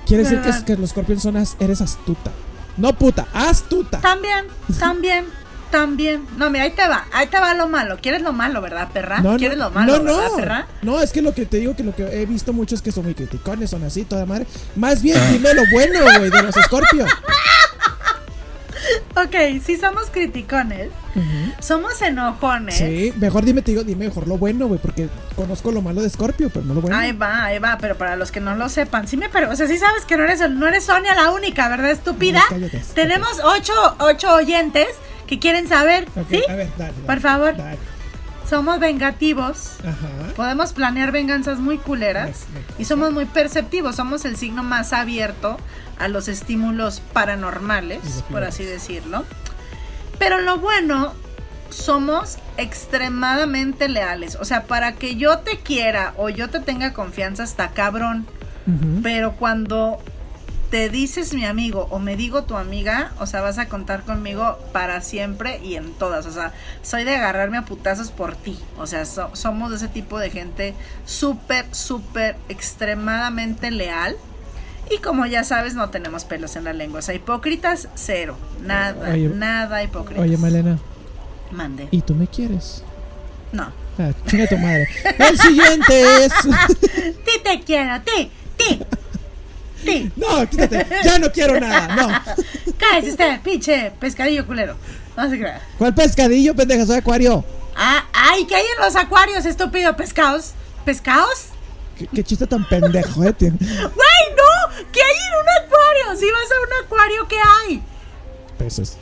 A: Quiere decir que, los escorpiones son as- eres astuta. No puta, astuta.
B: También, también, también. No, mira, ahí te va, ahí te va lo malo. ¿Quieres lo malo, verdad, perra?
A: No,
B: ¿Quieres
A: no,
B: lo malo,
A: no,
B: verdad, perra?
A: No, es que lo que te digo que lo que he visto mucho es que son muy criticones, son así, toda madre. Más bien dime lo bueno, güey, de los escorpio.
B: Ok, sí somos criticones, somos enojones.
A: Sí, mejor dime, te digo, dime mejor lo bueno, güey, porque conozco lo malo de escorpio, pero no lo bueno.
B: Ahí va, ahí va, pero para los que no lo sepan, sí me pero, o sea, sí sabes que no eres, no eres Sonia la única, ¿verdad, estúpida?
A: Ay, cállate.
B: Tenemos ocho, ocho oyentes que quieren saber, ¿sí?
A: A ver, dale, dale,
B: Por favor.
A: dale.
B: somos vengativos.
A: Ajá.
B: Podemos planear venganzas muy culeras
A: Me- me
B: y somos muy perceptivos, somos el signo más abierto a los estímulos paranormales, por así decirlo. Pero lo bueno, somos extremadamente leales. O sea, para que yo te quiera o yo te tenga confianza está cabrón. Pero cuando te dices mi amigo o me digo tu amiga, o sea, vas a contar conmigo para siempre y en todas. O sea, soy de agarrarme a putazos por ti. O sea, so- somos de ese tipo de gente súper, súper, extremadamente leal. Y como ya sabes, no tenemos pelos en la lengua. O sea, hipócritas, cero. Nada,
A: Oye-
B: nada hipócritas.
A: Oye, Malena,
B: Mande.
A: ¿y tú me quieres?
B: No.
A: Ah, chinga tu madre. El siguiente es.
B: Ti te quiero, ti, ti, ti.
A: No, quítate. Ya no quiero nada. No.
B: Cállese usted, pinche pescadillo culero. No se crea.
A: ¿Cuál pescadillo, pendeja? Soy acuario.
B: Ah, ay, ¿qué hay en los acuarios, estúpido? ¿Pescados? ¿Pescados?
A: ¿Qué, qué chiste tan pendejo, eh?
B: ¡Güey, no! ¿Qué hay en un acuario? Si vas a un acuario, ¿qué hay?
A: Peces.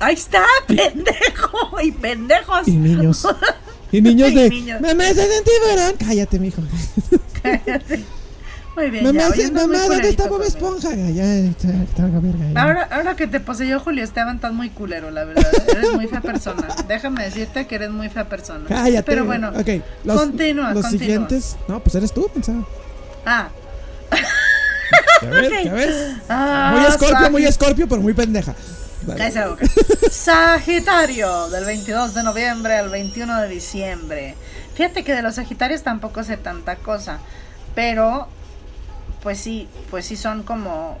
B: Ahí está, pendejo. Y pendejos.
A: Y niños. Y niños
B: Y
A: de.
B: niños.
A: Mamá, se sentí verán. Cállate, mijo.
B: Cállate. Muy bien,
A: Mamá,
B: ya.
A: mamá,
B: muy
A: ¿dónde está Bob. Esponja? Ya, está, está la verga. ya.
B: Ahora, ahora que te poseyó Julio Esteban, estás muy culero, la verdad. Eres muy fea persona. Déjame decirte que eres muy fea persona.
A: Cállate.
B: Pero bueno,
A: Ok, los,
B: continúa,
A: Los
B: continúa.
A: siguientes. No, pues eres tú, pensaba.
B: Ah.
A: ¿Ya ves?
B: Ok.
A: ¿Ya ves?
B: Ah,
A: Muy escorpio,
B: Sagi-
A: muy escorpio, pero muy pendeja.
B: Cállese la boca. Sagitario, del 22 de noviembre al 21 de diciembre. Fíjate que de los Sagitarios tampoco sé tanta cosa, pero pues sí, pues sí son como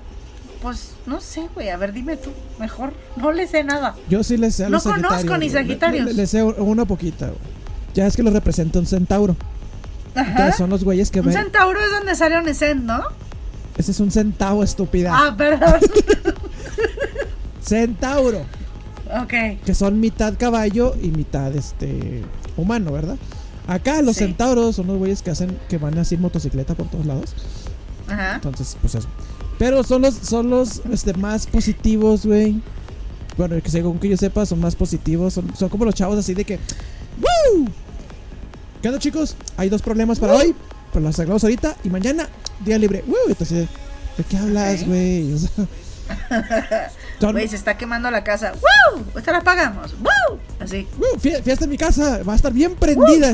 B: pues no sé, güey, a ver, dime tú, mejor, no le sé nada.
A: Yo sí le sé a
B: No
A: los sagitarios.
B: conozco ni. Sagitarios.
A: Le, le- le sé una poquita, güey. Ya es que lo representa un centauro.
B: Ajá.
A: Entonces son los güeyes que
B: Un
A: ven.
B: centauro es donde sale Onesend, ¿no?
A: Ese es un centauro, estúpida.
B: Ah, perdón.
A: Centauro.
B: ok.
A: Que son mitad caballo y mitad este humano, ¿verdad? Acá los
B: Sí.
A: centauros son los güeyes que hacen que van así en motocicleta por todos lados.
B: Ajá.
A: Entonces, pues eso. Pero son los, son los este, más positivos, güey. Bueno, que según que yo sepa, son más positivos. Son, son como los chavos así de que. ¡Woo! ¿Qué onda, chicos? Hay dos problemas para hoy. Pero los arreglamos ahorita. Y mañana, día libre. ¡Woo! Entonces, ¿de qué hablas, güey? O sea,
B: Güey, se está quemando la casa. ¡Woo! Ahorita la apagamos. ¡Woo! Así.
A: Fie- Fiesta en mi casa. Va a estar bien prendida.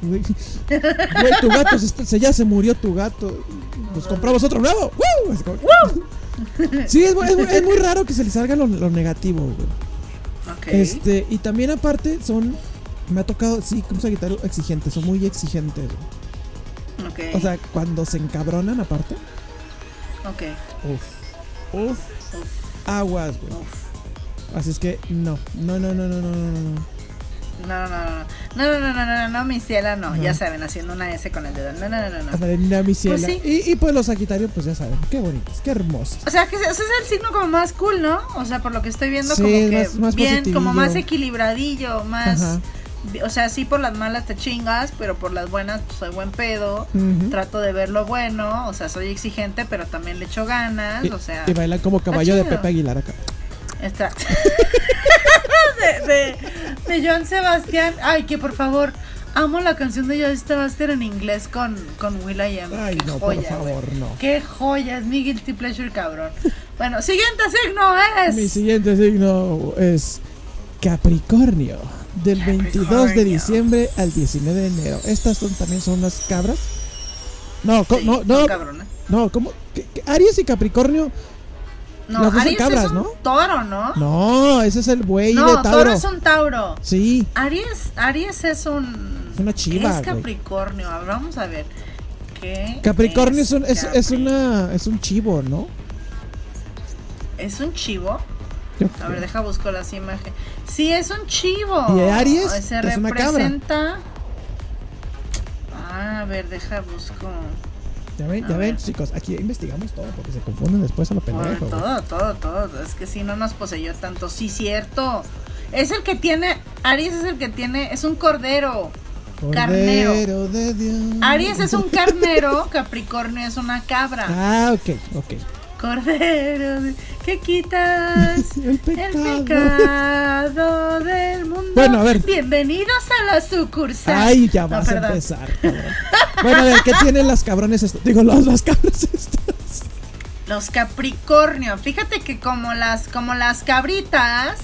A: Güey, tu gato se, se- ya se murió tu gato. Nos compramos otro nuevo. Es como- Sí, es, es es muy raro que se les salga lo, lo negativo, güey. Este, y también aparte son. Me ha tocado, sí, como sagitario exigente, son muy exigentes. güey. O sea, cuando se encabronan aparte.
B: ok.
A: Uf. Uf, aguas, güey. Así es que no, no, no, no, no, no, no, no.
B: No, no, no, no, no, no, no, no, mi ciela no, ya saben, haciendo una S con el dedo, no, no, no, no.
A: mi ciela. y, pues los Sagitarios, pues ya saben, qué bonitos, qué hermosos.
B: O sea, que ese es el signo como más cool, ¿no? O sea, por lo que estoy viendo, como que bien, como más equilibradillo, más o sea, sí por las malas te chingas, pero por las buenas pues, soy buen pedo. Trato de ver lo bueno, o sea, soy exigente, pero también le echo ganas,
A: Y,
B: o sea...
A: y bailan como caballo de. Pepe Aguilar acá.
B: Está. de, de, de Joan Sebastián. Ay, que por favor, amo la canción de Joan Sebastián en inglés con, con Will.i.am.
A: Ay,
B: Qué
A: no, por
B: joya,
A: favor,
B: güey.
A: no.
B: Qué joya, es mi guilty pleasure, cabrón. Bueno, siguiente signo
A: Mi
B: es.
A: siguiente signo es Capricornio. Del 22 de diciembre al 19 de enero. Estas son, también son las cabras. No,
B: Sí,
A: no, no, no, ¿cómo? ¿Qué- qué? Aries y Capricornio.
B: No,
A: las dos son
B: Aries
A: cabras,
B: es un
A: ¿no?
B: toro, ¿no?
A: No, ese es el buey
B: No,
A: de
B: toro
A: Tauro.
B: es un Tauro.
A: Sí,
B: Aries, Aries es un.
A: Es una chiva,
B: Es
A: güey.
B: Capricornio. Ver, vamos a ver. ¿Qué
A: Capricornio es, un, es, es una es un chivo, ¿no?
B: ¿Es un chivo? A ver, deja busco las imágenes. Sí, es un chivo.
A: ¿Y Aries?
B: Se
A: Es una cabra.
B: representa. Ah, a ver, deja busco.
A: Ya ven,
B: a
A: ya ven, chicos, aquí investigamos todo porque se confunden después a lo pendejo.
B: todo, todo, todo. Es que si no nos poseyó tanto. Sí, cierto. Es el que tiene. Aries es el que tiene. Es un cordero. carnero.
A: Cordero de Dios.
B: Aries es un carnero. Capricornio es una cabra.
A: Ah, ok, ok.
B: Cordero. de- que quitas
A: El pecado.
B: el pecado del mundo.
A: Bueno, a ver.
B: Bienvenidos a la sucursal.
A: Ay, ya
B: No,
A: vas a empezar. Bueno, a ver, ¿qué tienen las cabrones estos? Digo, los, las cabras estas.
B: Los Capricornio. Fíjate que como las, como las cabritas.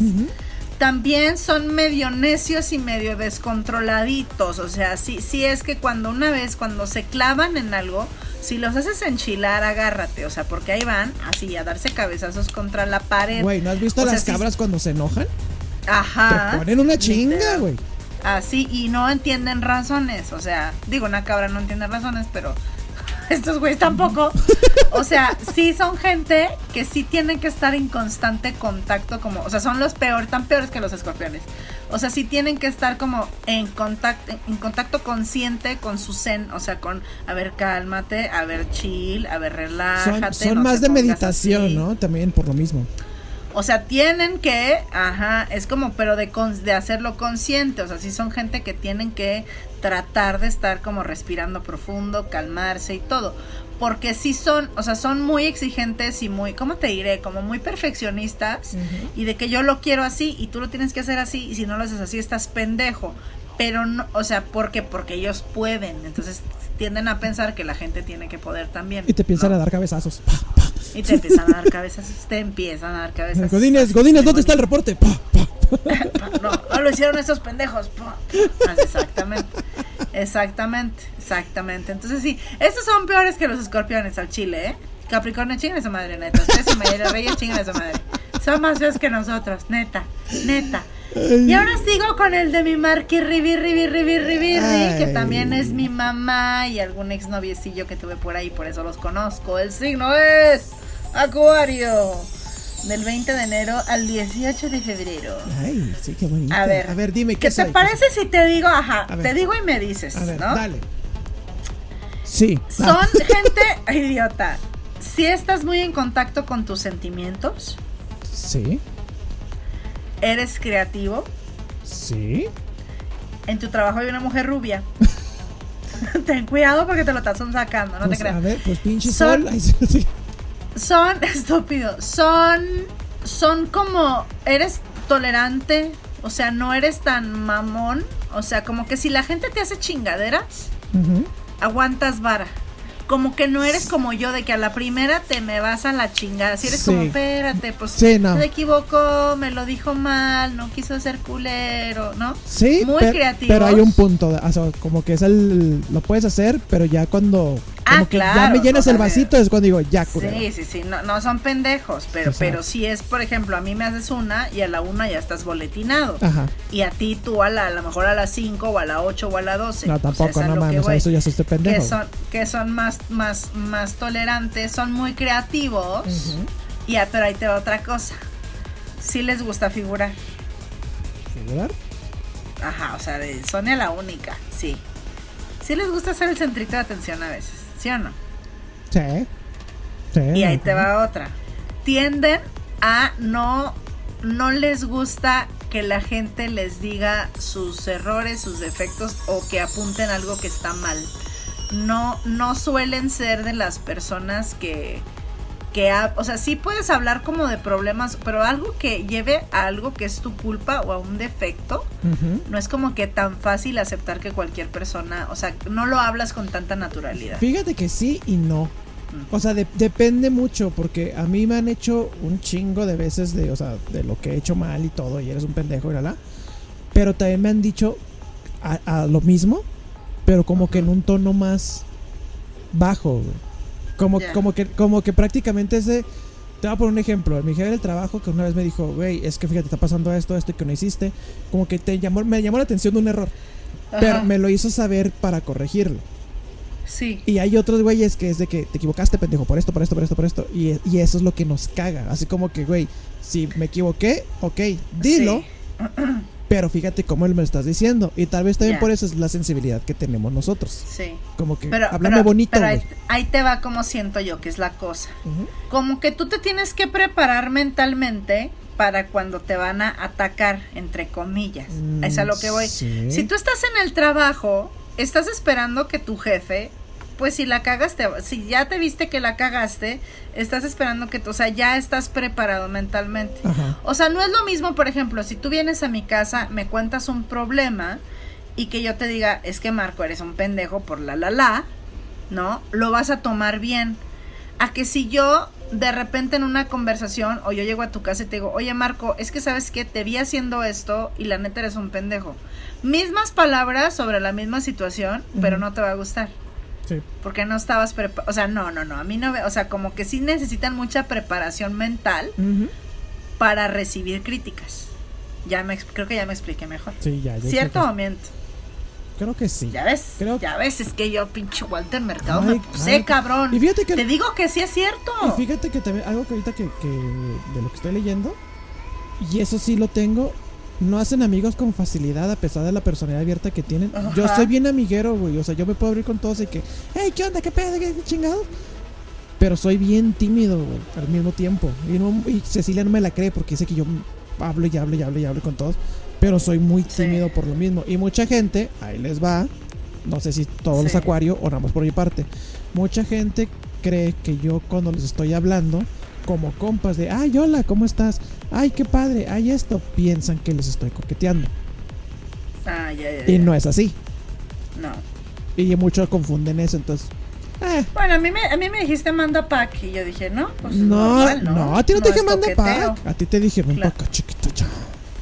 B: También son medio necios y medio descontroladitos. O sea, sí, sí es que cuando una vez, cuando se clavan en algo, si los haces enchilar, agárrate. O sea, porque ahí van así a darse cabezazos contra la pared.
A: Güey, ¿no has visto
B: O
A: las cabras cuando se enojan?
B: Ajá.
A: Te ponen una chinga, güey.
B: Así, y no entienden razones. O sea, digo, una cabra no entiende razones, pero estos güeyes tampoco. O sea, sí son gente que sí tienen que estar en constante contacto, como, o sea, son los peores, tan peores que los escorpiones. O sea, sí tienen que estar como en contacto, en contacto consciente con su zen, o sea, con, a ver, cálmate, a ver, chill, a ver,
A: Son,
B: relájate.
A: son
B: no
A: más de meditación,
B: así.
A: ¿no? También por lo mismo.
B: O sea, tienen que, ajá, es como, pero de, de hacerlo consciente. O sea, sí son gente que tienen que tratar de estar como respirando profundo, calmarse y todo. Porque sí son, o sea, son muy exigentes y muy, ¿cómo te diré? Como muy perfeccionistas. Y de que yo lo quiero así y tú lo tienes que hacer así. Y si no lo haces así, estás pendejo. Pero no, o sea, ¿por qué? Porque ellos pueden. Entonces tienden a pensar que la gente tiene que poder también.
A: Y te empiezan
B: ¿no?
A: a dar cabezazos. Pa, pa.
B: Y te empiezan a dar cabezas, te empiezan a dar cabezas.
A: Godines, Godines, ¿dónde está el reporte? Pa, pa.
B: No, no lo hicieron estos pendejos. Ah, Exactamente. Exactamente. Exactamente. Entonces sí, estos son peores que los escorpiones al chile, ¿eh? Capricornio, chingan a su madre, neta. Ustedes y Mayra Reyes, chingan a su madre. Son más feos que nosotros, neta. Neta. Y ahora sigo con el de mi Marky Ribi, Ribi, Ribi, Ribi, que también es mi mamá y algún exnoviecillo que tuve por ahí, por eso los conozco. El signo es Acuario. Del 20 de enero al 18 de febrero.
A: Ay, sí, qué bonito.
B: A ver,
A: a ver dime, ¿qué,
B: ¿Qué te parece si te digo, ajá,
A: ver.
B: te digo y me dices?
A: A ver,
B: ¿no?
A: dale. Sí.
B: Son gente idiota. Si estás muy en contacto con tus sentimientos,
A: sí,
B: eres creativo,
A: sí.
B: en tu trabajo hay una mujer rubia. Ten cuidado porque te lo estás sacando, no
A: Pues,
B: te creas.
A: a ver, pues pinche
B: Son-
A: sol. Sí.
B: Son estúpidos, son son como eres tolerante, o sea, no eres tan mamón, o sea, como que si la gente te hace chingaderas, aguantas vara. Como que no eres como yo, de que a la primera te me vas a la chingada. Si eres
A: Sí.
B: como, espérate, pues
A: Sí, no.
B: se equivocó, me lo dijo mal, no quiso ser culero, ¿no?
A: Sí,
B: Muy
A: per-
B: creativos.
A: pero hay un punto, de- o sea, como que es el, lo puedes hacer, pero ya cuando,
B: Ah,
A: como que ya me llenas
B: o
A: el vasito es cuando digo, ya, culero.
B: Sí, sí, sí, no, no son pendejos, pero, pero si es, por ejemplo, a mí me haces una y a la una ya estás boletinado.
A: Ajá,
B: Y a ti tú a, la, a lo mejor a las 5 o a la 8 o a la 12.
A: no,
B: O sea,
A: tampoco,
B: a
A: no mames, a eso ya esté pendejo.
B: que son, que son más, más, más tolerantes, son muy creativos. Y ya, pero ahí te va otra cosa. Sí les gusta figurar.
A: ¿Figurar?
B: Ajá, o sea, de Sonia la única, sí. Sí les gusta ser el centrito de atención a veces, ¿sí o no?
A: Sí. Sí.
B: Y ahí te va otra. Tienden a no, no les gusta que la gente les diga sus errores, sus defectos o que apunten algo que está mal. No, no suelen ser de las personas que, que, o sea, sí puedes hablar como de problemas, pero algo que lleve a algo que es tu culpa o a un defecto, no es como que tan fácil aceptar que cualquier persona, o sea, no lo hablas con tanta naturalidad.
A: Fíjate que sí y no. O sea, de- depende mucho, porque a mí me han hecho un chingo de veces de, o sea, de lo que he hecho mal y todo, y eres un pendejo y la la. Pero también me han dicho a, a lo mismo, pero como que en un tono más bajo, güey. Como,
B: Ya.
A: como, que, como que prácticamente es de. Te voy a poner un ejemplo. Mi jefe del trabajo que una vez me dijo, güey, es que fíjate, está pasando esto, esto que no hiciste. Como que te llamó, me llamó la atención de un error. Pero
B: Ajá.
A: me lo hizo saber para corregirlo.
B: Sí.
A: Y hay otros güeyes que es de que te equivocaste, pendejo, por esto, por esto, por esto, por esto. Y, y eso es lo que nos caga. Así como que, güey, si me equivoqué, ok, dilo.
B: Sí.
A: Pero fíjate cómo él me lo estás diciendo. Y tal vez también por eso es la sensibilidad que tenemos nosotros.
B: Sí.
A: Como que,
B: Pero,
A: háblame
B: pero-
A: bonito,
B: pero ahí, ahí te va como siento yo que es la cosa. Como que tú te tienes que preparar mentalmente para cuando te van a atacar, entre comillas. es a lo que voy.
A: Mm, sí.
B: Si tú estás en el trabajo, estás esperando que tu jefe pues si la cagaste, si ya te viste que la cagaste, estás esperando que, o sea, ya estás preparado mentalmente.
A: Ajá.
B: O sea, no es lo mismo, por ejemplo, si tú vienes a mi casa, me cuentas un problema y que yo te diga, es que Marco, eres un pendejo por la la la, ¿no? Lo vas a tomar bien. A que si yo de repente en una conversación o yo llego a tu casa y te digo, oye Marco, es que sabes que te vi haciendo esto y la neta eres un pendejo. Mismas palabras sobre la misma situación, pero no te va a gustar.
A: Sí.
B: Porque no estabas preparado. O sea, no, no, no. A mí no me. O sea, como que sí necesitan mucha preparación mental para recibir críticas. Ya me, creo que ya me expliqué mejor.
A: Sí, ya, ya.
B: ¿Cierto o miento?
A: Creo que sí.
B: Ya ves.
A: Creo-
B: Ya ves, es que yo, pinche Walter Mercado,
A: Ay,
B: me puse
A: ay,
B: cabrón.
A: Y fíjate que
B: Te digo que sí es cierto.
A: Y fíjate que también algo que ahorita que, que de lo que estoy leyendo, y eso sí lo tengo, no hacen amigos con facilidad a pesar de la personalidad abierta que tienen. Yo soy bien amiguero, güey, o sea, yo me puedo abrir con todos y que, hey, ¿qué onda? ¿Qué pedo? ¿Qué chingado? Pero soy bien tímido, güey, al mismo tiempo. Y, no- y Cecilia no me la cree porque dice que yo hablo y hablo y hablo y hablo con todos. Pero soy muy
B: Sí.
A: tímido por lo mismo. Y mucha gente, ahí les va, no sé si todos los
B: Sí.
A: acuarios o nada más por mi parte. Mucha gente cree que yo cuando les estoy hablando, como compas de, ay, hola, ¿cómo estás? Ay, qué padre, ay, esto, piensan que les estoy coqueteando.
B: Ah, ya, ya,
A: Y no es así.
B: No.
A: Y muchos confunden eso, entonces... eh,
B: Bueno, a mí, me, a mí me dijiste manda pack y yo dije, no, pues
A: no,
B: normal,
A: no, a ti no, te dije manda pack. A ti te dije, ven
B: Claro.
A: pa' acá, chiquito, ya.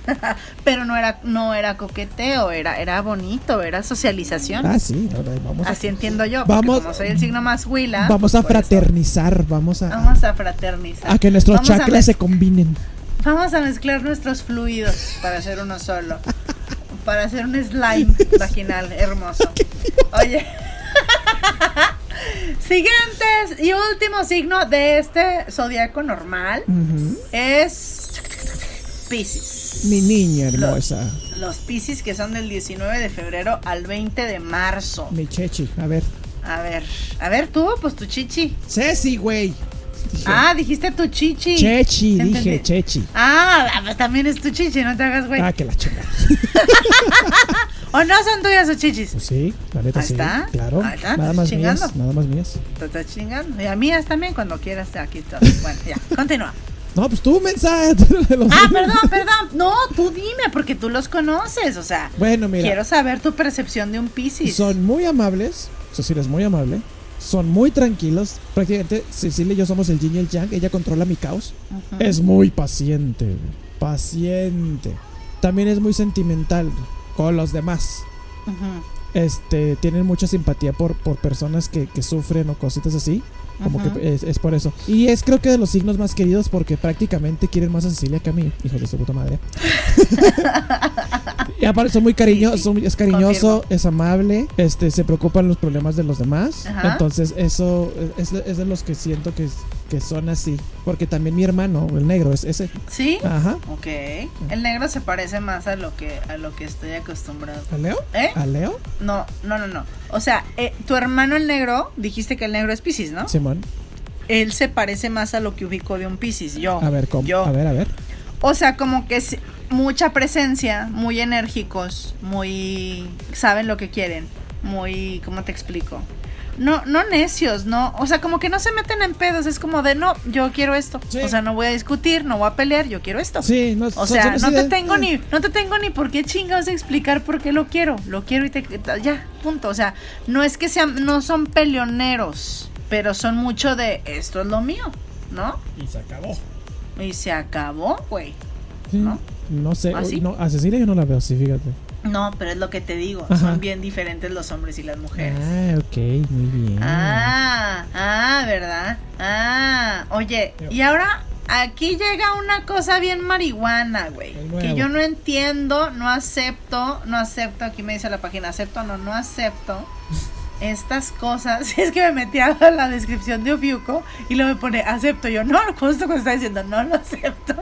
B: Pero no era, no era coqueteo, era, era bonito, era socialización.
A: Ah, sí, ahora vamos a,
B: Así entiendo yo,
A: Vamos-
B: como soy el signo más huila.
A: vamos a
B: eso.
A: fraternizar, vamos a,
B: Vamos a fraternizar.
A: a que nuestros
B: Vamos
A: chakras se combinen.
B: Vamos a mezclar nuestros fluidos para hacer uno solo. Para hacer un slime vaginal hermoso. Oye. Siguientes y último signo de este zodiaco normal es Pisces.
A: Mi niña hermosa,
B: Los Pisces que son del 19 de febrero al 20 de marzo.
A: mi chechi. A ver,
B: A ver, a ver tú, pues tu chichi.
A: Ceci, güey.
B: Ah, dijiste tu chichi.
A: chechi, dije chechi.
B: Ah, pues también es tu chichi, no te hagas güey.
A: Ah, que la chingada.
B: ¿O no son tuyas sus chichis?
A: Pues sí, la neta sí.
B: está.
A: Claro.
B: Ahí está,
A: Nada más
B: chingando.
A: mías, nada más mías.
B: Te estás chingando. Y a mías también, cuando quieras, aquí todo. Bueno, ya, continúa.
A: No, pues tú mensaje.
B: Ah, perdón, perdón. No, tú dime, porque tú los conoces. O sea,
A: Bueno, mira.
B: quiero saber tu percepción de un Piscis.
A: Son muy amables. Cecilia es muy amable. Son muy tranquilos. Prácticamente Cecilia y yo somos el yin y el yang. Ella controla mi caos. Es muy paciente. Paciente. También es muy sentimental con los demás. Este, tienen mucha simpatía por, por personas que, que sufren o cositas así. Como que es, es por eso. Y es creo que de los signos más queridos porque prácticamente quieren más a Cecilia que a mí. Hijos de su puta madre. y aparte son muy cariñosos,
B: Sí, sí.
A: es cariñoso,
B: Confirmo.
A: es amable, este, se preocupan los problemas de los demás. Entonces eso es, es de los que siento que, que son así. Porque también mi hermano, el negro, es ese.
B: ¿Sí?
A: Ajá.
B: Ok. El negro se parece más a lo que a lo que estoy acostumbrado.
A: ¿A Leo?
B: ¿Eh?
A: ¿A Leo?
B: No, no, no, no. O sea, eh, tu hermano el negro, dijiste que el negro es Piscis, ¿no?
A: Simón.
B: Él se parece más a lo que ubico de un Piscis, yo.
A: A ver, ¿cómo?
B: Yo.
A: A ver, a ver.
B: O sea, como que es mucha presencia, muy enérgicos, muy saben lo que quieren, muy, ¿cómo te explico? No, no necios, no, o sea, como que no se meten en pedos, es como de no, yo quiero esto,
A: Sí.
B: o sea, no voy a discutir, no voy a pelear, yo quiero esto.
A: Sí, no,
B: O sea, no
A: así
B: te tengo
A: eh.
B: ni, no te tengo ni por qué chingados explicar por qué lo quiero. Lo quiero y te ya, punto. O sea, no es que sean, no son peleoneros, pero son mucho de esto es lo mío, ¿no?
A: Y se acabó.
B: Y se acabó, güey.
A: Sí,
B: ¿No?
A: ¿No? sé,
B: ¿Ah, sí?
A: no, a Cecilia yo no la veo así, fíjate.
B: No, pero es lo que te digo.
A: Ajá.
B: Son bien diferentes los hombres y las mujeres.
A: Ah, ok, muy bien.
B: Ah, ah, ¿verdad? Ah, oye, y ahora aquí llega una cosa bien marihuana, güey. Que yo no entiendo, no acepto, no acepto, aquí me dice la página, acepto, no, no acepto estas cosas. Es que me metí a la descripción de Ofiuco y luego me pone, acepto, yo no, justo cuando está diciendo, no lo acepto.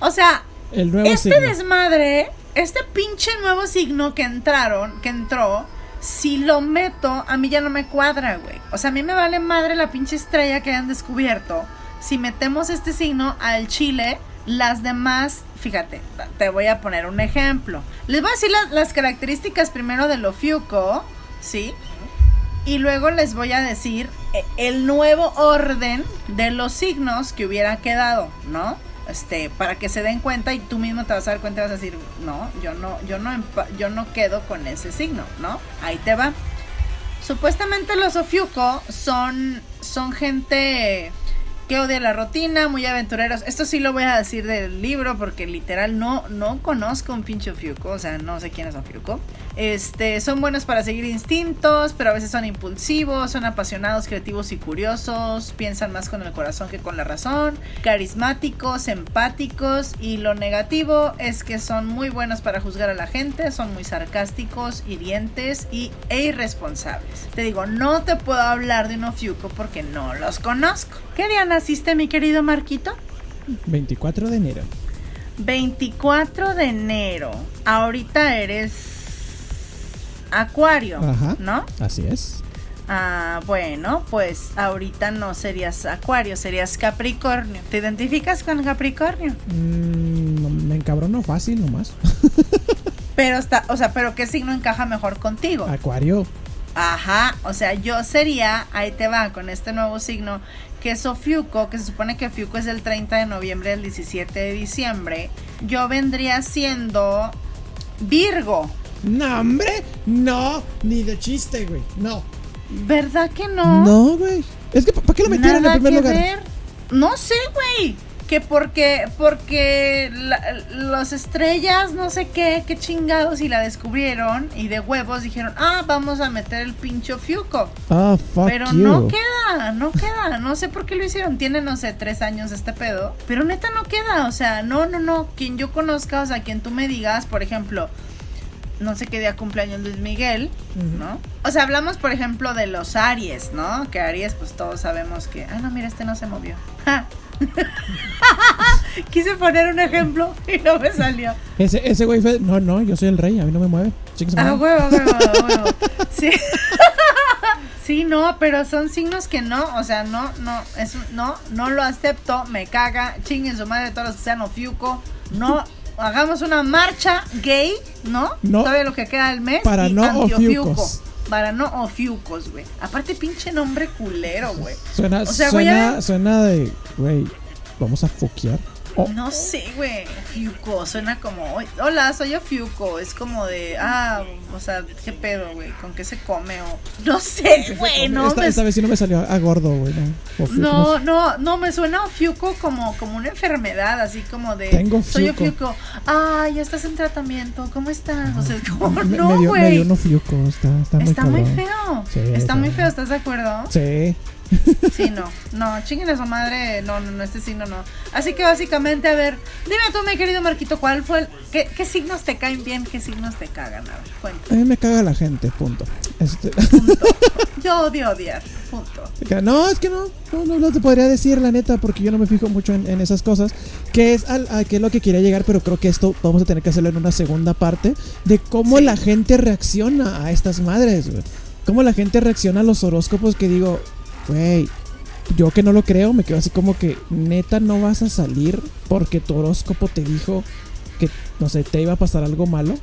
B: O sea,
A: El nuevo
B: este
A: signo.
B: desmadre, este pinche nuevo signo que entraron, que entró, si lo meto, a mí ya no me cuadra, güey. O sea, a mí me vale madre la pinche estrella que hayan descubierto. Si metemos este signo al chile, las demás, fíjate, te voy a poner un ejemplo. Les voy a decir las, las características primero de lo Fiuco, ¿sí? Y luego les voy a decir eh, el nuevo orden de los signos que hubiera quedado, ¿no? Este, para que se den cuenta y tú mismo te vas a dar cuenta y vas a decir, no, yo no, yo no, yo no quedo con ese signo, ¿no? Ahí te va. Supuestamente los Ofiuco son, son gente que odia la rutina, muy aventureros. Esto sí lo voy a decir del libro porque literal no, no conozco un pinche Ofiuco, o sea, no sé quién es Ofiuco. Este, son buenos para seguir instintos, pero a veces son impulsivos, son apasionados, creativos y curiosos, piensan más con el corazón que con la razón, carismáticos, empáticos y lo negativo es que son muy buenos para juzgar a la gente, son muy sarcásticos, hirientes y, e irresponsables. Te digo, no te puedo hablar de un Ofiuco porque no los conozco. ¿Qué día naciste, mi querido Marquito?
A: 24 de enero.
B: 24 de enero. Ahorita eres Acuario,
A: Ajá.
B: ¿no?
A: Así es.
B: Ah, bueno, pues ahorita no serías Acuario, serías Capricornio. ¿Te identificas con Capricornio?
A: Mm, me encabrono fácil nomás.
B: Pero está, o sea, pero ¿qué signo encaja mejor contigo?
A: Acuario.
B: Ajá, o sea, yo sería, ahí te va, con este nuevo signo, que es Ofiuco, que se supone que Ofiuco es del 30 de noviembre del 17 de diciembre, yo vendría siendo Virgo.
A: No, hombre. No, ni de chiste, güey. No.
B: ¿Verdad que no?
A: No, güey. Es que, ¿para qué lo metieron en
B: Nada
A: primer
B: que
A: lugar?
B: ver. No sé, güey. Que porque, porque la- los estrellas, no sé qué, qué chingados, y la descubrieron, y de huevos dijeron, ah, vamos a meter el pincho Fiuco.
A: Ah, fuck
B: Pero
A: you.
B: no queda, no queda. No sé por qué lo hicieron. Tiene, no sé, tres años este pedo. Pero neta no queda. O sea, no, no, no. Quien yo conozca, o sea, quien tú me digas, por ejemplo, no sé qué día cumpleaños Luis Miguel, ¿no? O sea, hablamos, por ejemplo, de los Aries, ¿no? Que Aries, pues todos sabemos que. Ah, no, mira, este no se movió. Ja. Quise poner un ejemplo y no me salió.
A: Ese, ese güey fue. No, no, yo soy el rey. A mí no me mueve. Su
B: Ah, huevo, huevo, huevo. Sí. Sí, no, pero son signos que no, o sea, no, no, es no, no lo acepto, me caga, chinguen su madre todos los que sean ofiuco, no, hagamos una marcha gay, ¿no?
A: No.
B: Todavía lo que queda del mes.
A: Para
B: y
A: no ofiucos.
B: Para no ofiucos, güey. Aparte, pinche nombre culero, güey.
A: Suena,
B: O sea,
A: suena, suena de. Güey, vamos a fuquear. Oh,
B: No sé, güey. Ofiuco, suena como, "Oy, hola, soy Ofiuco. Es como de, ah, o sea, ¿qué pedo, güey? ¿Con qué se come? O no sé, güey, no
A: esta,
B: me
A: esta vez sí no me salió a gordo, güey. No,
B: No,
A: no
B: no, no, me suena Ofiuco como, como una enfermedad, así como de.
A: Tengo
B: Soy
A: Ofiuco.
B: Ofiuco. Ah, ya estás en tratamiento. ¿Cómo estás? O sea, es como,
A: me, me
B: no,
A: dio, me
B: güey.
A: dio un ofiuco. Está, está muy
B: Está muy
A: cabrón.
B: feo.
A: Sí,
B: Está muy feo, ¿estás de acuerdo?
A: Sí.
B: Sí, no. No, chinguen a su madre. No, no, no, este signo no. Así que básicamente, a ver, dime tú, mi querido Marquito, ¿cuál fue el. ¿Qué, qué signos te caen bien? ¿Qué signos te cagan? A ver, cuenta.
A: A mí me caga la gente, punto. Este,
B: Punto. Yo odio odiar. Punto.
A: no, es que no, no, no, no te podría decir la neta porque yo no me fijo mucho en, en esas cosas. Que es al, a qué es lo que quería llegar, pero creo que esto vamos a tener que hacerlo en una segunda parte de cómo
B: Sí.
A: la gente reacciona a estas madres, güey. Cómo la gente reacciona a los horóscopos que digo, güey, yo que no lo creo, me quedo así como que neta no vas a salir porque tu horóscopo te dijo que, no sé, te iba a pasar algo malo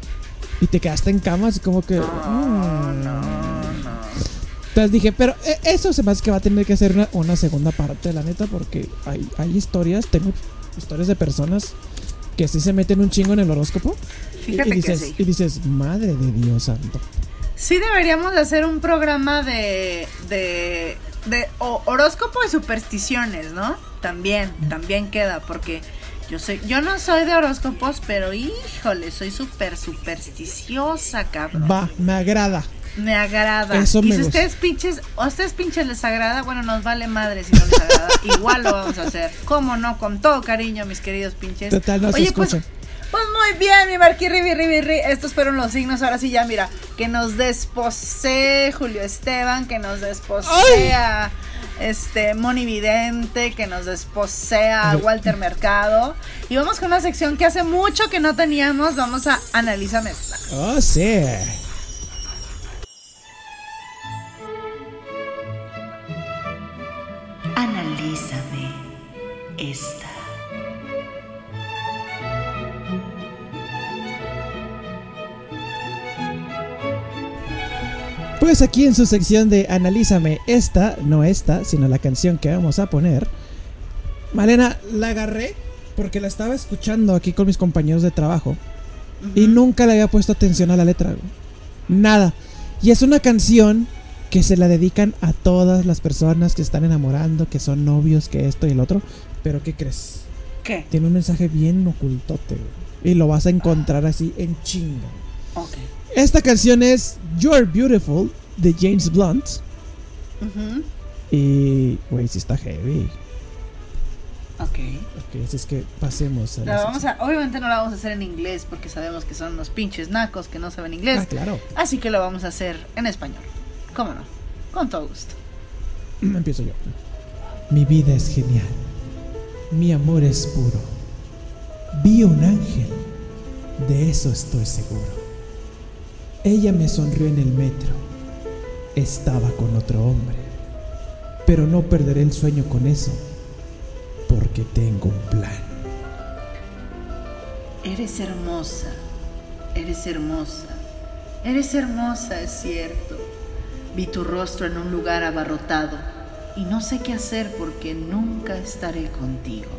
A: y te quedaste en cama, así como que... mm. Entonces dije, pero eh, eso se me hace que va a tener que hacer una, una segunda parte, la neta, porque hay, hay historias, tengo historias de personas que sí se meten un chingo en el horóscopo. y-
B: Fíjate
A: y,
B: que
A: dices,
B: sí.
A: y dices, madre de Dios santo.
B: Sí deberíamos de hacer un programa de, de, de o- horóscopo y supersticiones, ¿no? También, también queda, porque yo soy, yo no soy de horóscopos, pero híjole, soy súper supersticiosa, cabrón.
A: Va, me agrada.
B: Me agrada.
A: Eso
B: y
A: me
B: si
A: gusta.
B: ustedes pinches, a ustedes pinches les agrada, bueno, nos vale madre si no les agrada. Igual lo vamos a hacer. ¿Cómo no? Con todo cariño, mis queridos pinches.
A: Total, no se
B: Oye, pues. Pues muy bien, mi Marquirri, Ribi, Ribi. Estos fueron los signos. Ahora sí, ya mira, que nos desposee Julio Esteban, que nos desposea este Moni Vidente, que nos desposea Walter Mercado. Y vamos con una sección que hace mucho que no teníamos. Vamos a analizar mezcla.
A: Oh, sí. Pues aquí en su sección de Analízame esta, no esta, sino la canción que vamos a poner. Malena, la agarré porque la estaba escuchando aquí con mis compañeros de trabajo y nunca le había puesto atención a la letra. Nada. Y es una canción que se la dedican a todas las personas que están enamorando, que son novios, que esto y el otro. Pero ¿qué crees?
B: ¿Qué?
A: Tiene un mensaje bien ocultote. Y lo vas a encontrar así en chinga.
B: Ok.
A: Esta canción es You're Beautiful de James Blunt. Y, güey, sí está heavy.
B: Ok.
A: Ok, así es que pasemos a
B: La
A: la
B: vamos a, obviamente no la vamos a hacer en inglés porque sabemos que son unos pinches nacos que no saben inglés.
A: Ah, claro.
B: Así que lo vamos a hacer en español. ¿Cómo no? Con todo gusto.
A: Empiezo yo. Mi vida es genial. Mi amor es puro. Vi un ángel. De eso estoy seguro. Ella me sonrió en el metro. Estaba con otro hombre. Pero no perderé el sueño con eso. Porque tengo un plan.
B: Eres hermosa. Eres hermosa. Eres hermosa, es cierto. Vi tu rostro en un lugar abarrotado y no sé qué hacer porque nunca estaré contigo.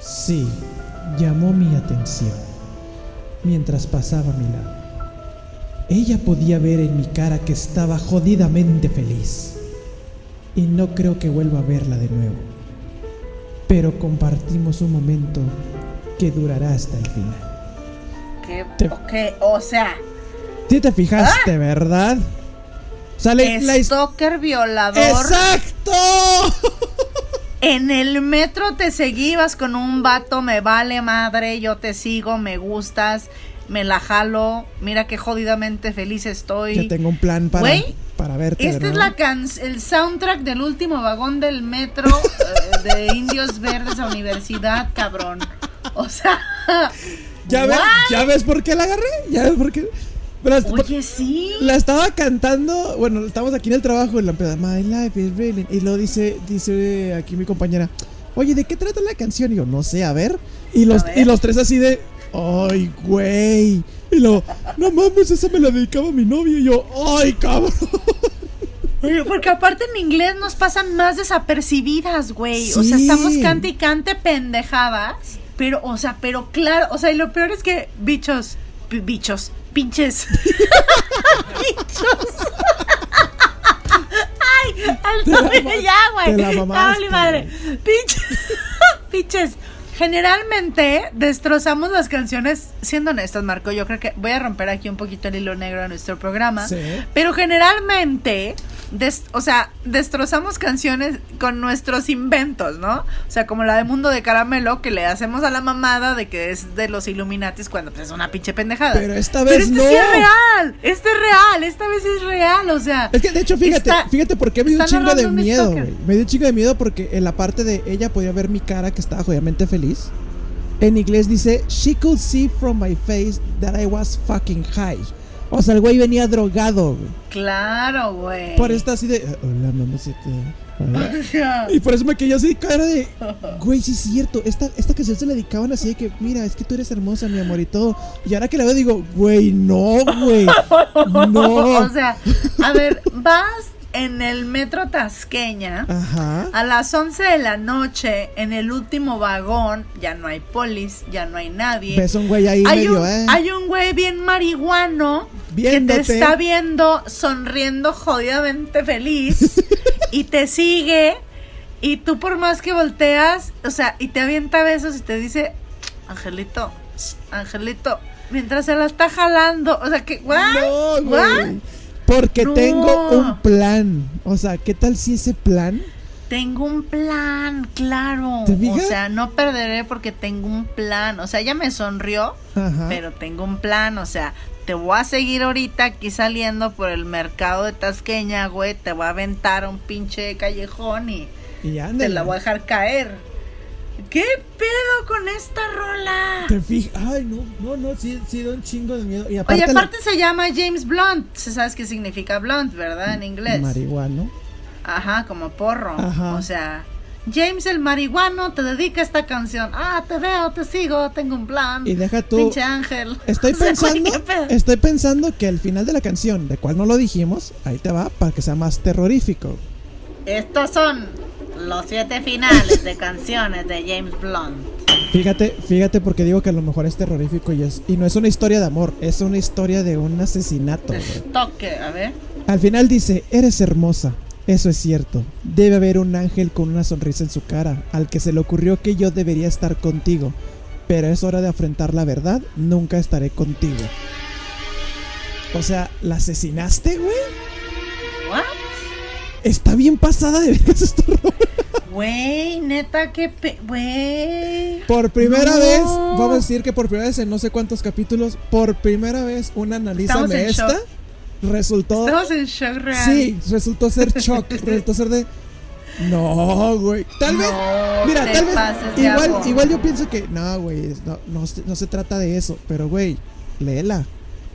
A: Sí, llamó mi atención mientras pasaba a mi lado. Ella podía ver en mi cara que estaba jodidamente feliz. Y no creo que vuelva a verla de nuevo. Pero compartimos un momento que durará hasta el final.
B: ¿Qué?
A: Te-
B: o sea,
A: ¿Sí te fijaste, verdad? Sale la
B: stalker violador.
A: ¡Exacto!
B: En el metro te seguías con un vato, me vale madre, yo te sigo, me gustas, me la jalo, mira qué jodidamente feliz estoy.
A: Ya tengo un plan para, verte.
B: Este es la can el soundtrack del último vagón del metro eh, de Indios Verdes a Universidad, cabrón. O sea,
A: ¿Ya ves? ¿Ya ves por qué la agarré? ¿Ya ves por qué?
B: Oye, sí.
A: La estaba cantando, bueno, estamos aquí en el trabajo y la empezó, My life is really. Y lo dice, dice aquí mi compañera, oye, ¿de qué trata la canción? Y yo, no sé, a ver. Y los,
B: A ver.
A: y los tres así de, ay, güey. Y luego, no mames, esa me la dedicaba mi novio. Y yo, ay, cabrón.
B: Porque aparte en inglés nos pasan más desapercibidas, güey. O sea, estamos cante y cante pendejadas. Pero, o sea, pero claro, o sea, y lo peor es que bichos, bichos, pinches. bichos. Ay, al ya, güey.
A: te la mamaste,
B: vale madre. Pinches. Pinches. Generalmente destrozamos las canciones, siendo honestos, Marco, yo creo que voy a romper aquí un poquito el hilo negro de nuestro programa.
A: Sí.
B: Pero generalmente, des- o sea, destrozamos canciones con nuestros inventos, ¿no? O sea, como la de Mundo de Caramelo, que le hacemos a la mamada de que es de los Illuminatis cuando pues, es una pinche pendejada.
A: Pero esta
B: Pero
A: vez
B: este
A: no.
B: sí es real, este es real, esta vez es real, o sea.
A: Es que de hecho, fíjate,
B: Está-
A: fíjate por qué me dio un chingo de miedo. Me dio un chingo de miedo porque en la parte de ella podía ver mi cara que estaba jodidamente feliz. En inglés dice, She could see from my face that I was fucking high. O sea, el güey venía drogado, güey.
B: Claro, güey.
A: Por esto así de, hola, mamacita. Hola".
B: O sea,
A: Y por eso me quedé así cara de, güey, sí es cierto. Esta, esta canción se la dedicaban así de que, mira, es que tú eres hermosa, mi amor, y todo. Y ahora que la veo digo, güey, no, güey. No.
B: o sea, a ver, vas en el metro Tasqueña.
A: Ajá.
B: A las 11 de la noche, en el último vagón, ya no hay polis, ya no hay nadie.
A: Ves un güey ahí
B: hay,
A: medio,
B: un,
A: eh.
B: hay un güey bien marihuano que te está viendo sonriendo jodidamente feliz y te sigue y tú por más que volteas, o sea, y te avienta besos y te dice, Angelito, Angelito, mientras se la está jalando, o sea, que, ¿what?
A: No,
B: ¿What?
A: Porque
B: No.
A: tengo un plan. O sea, ¿qué tal si ese plan?
B: Tengo un plan, claro.
A: ¿Te
B: O sea, no perderé porque tengo un plan. O sea, ella me sonrió,
A: Ajá.
B: pero tengo un plan. O sea, te voy a seguir ahorita aquí saliendo por el mercado de Tasqueña, güey. Te voy a aventar a un pinche callejón y
A: y
B: te la voy a dejar caer. ¿Qué pedo con esta rola?
A: Te fijas. Ay, no, no, no, sí, sí da un chingo de miedo. Y aparte,
B: Oye,
A: la-
B: aparte se llama James Blunt. ¿Sabes qué significa blunt, verdad? En inglés.
A: marihuana.
B: Ajá, como porro.
A: Ajá.
B: O sea, James el marihuano te dedica esta canción. Ah, te veo, te sigo, tengo un plan.
A: Y deja tú.
B: Pinche ángel.
A: Estoy
B: O sea, güey,
A: pensando, estoy pensando que al final de la canción, de cual no lo dijimos, ahí te va para que sea más terrorífico.
B: Estos son los siete finales de canciones de James Blunt.
A: Fíjate, fíjate porque digo que a lo mejor es terrorífico y es y no es una historia de amor, es una historia de un asesinato.
B: Toque, a ver.
A: Al final dice, eres hermosa. Eso es cierto. Debe haber un ángel con una sonrisa en su cara, al que se le ocurrió que yo debería estar contigo. Pero es hora de afrontar la verdad, nunca estaré contigo. O sea, ¿la asesinaste, güey? Está bien pasada de vergas esta rola.
B: Güey, neta, qué pe... Güey.
A: Por primera
B: No.
A: vez, vamos a decir que por primera vez en no sé cuántos capítulos, por primera vez una analízame esta
B: shock.
A: resultó
B: Estamos en shock real.
A: Sí, resultó ser shock, resultó ser de no, güey. Tal vez
B: No
A: Mira,
B: te
A: tal vez igual
B: agua.
A: igual yo pienso que no, güey, no, no, se- no se trata de eso, pero güey, léela.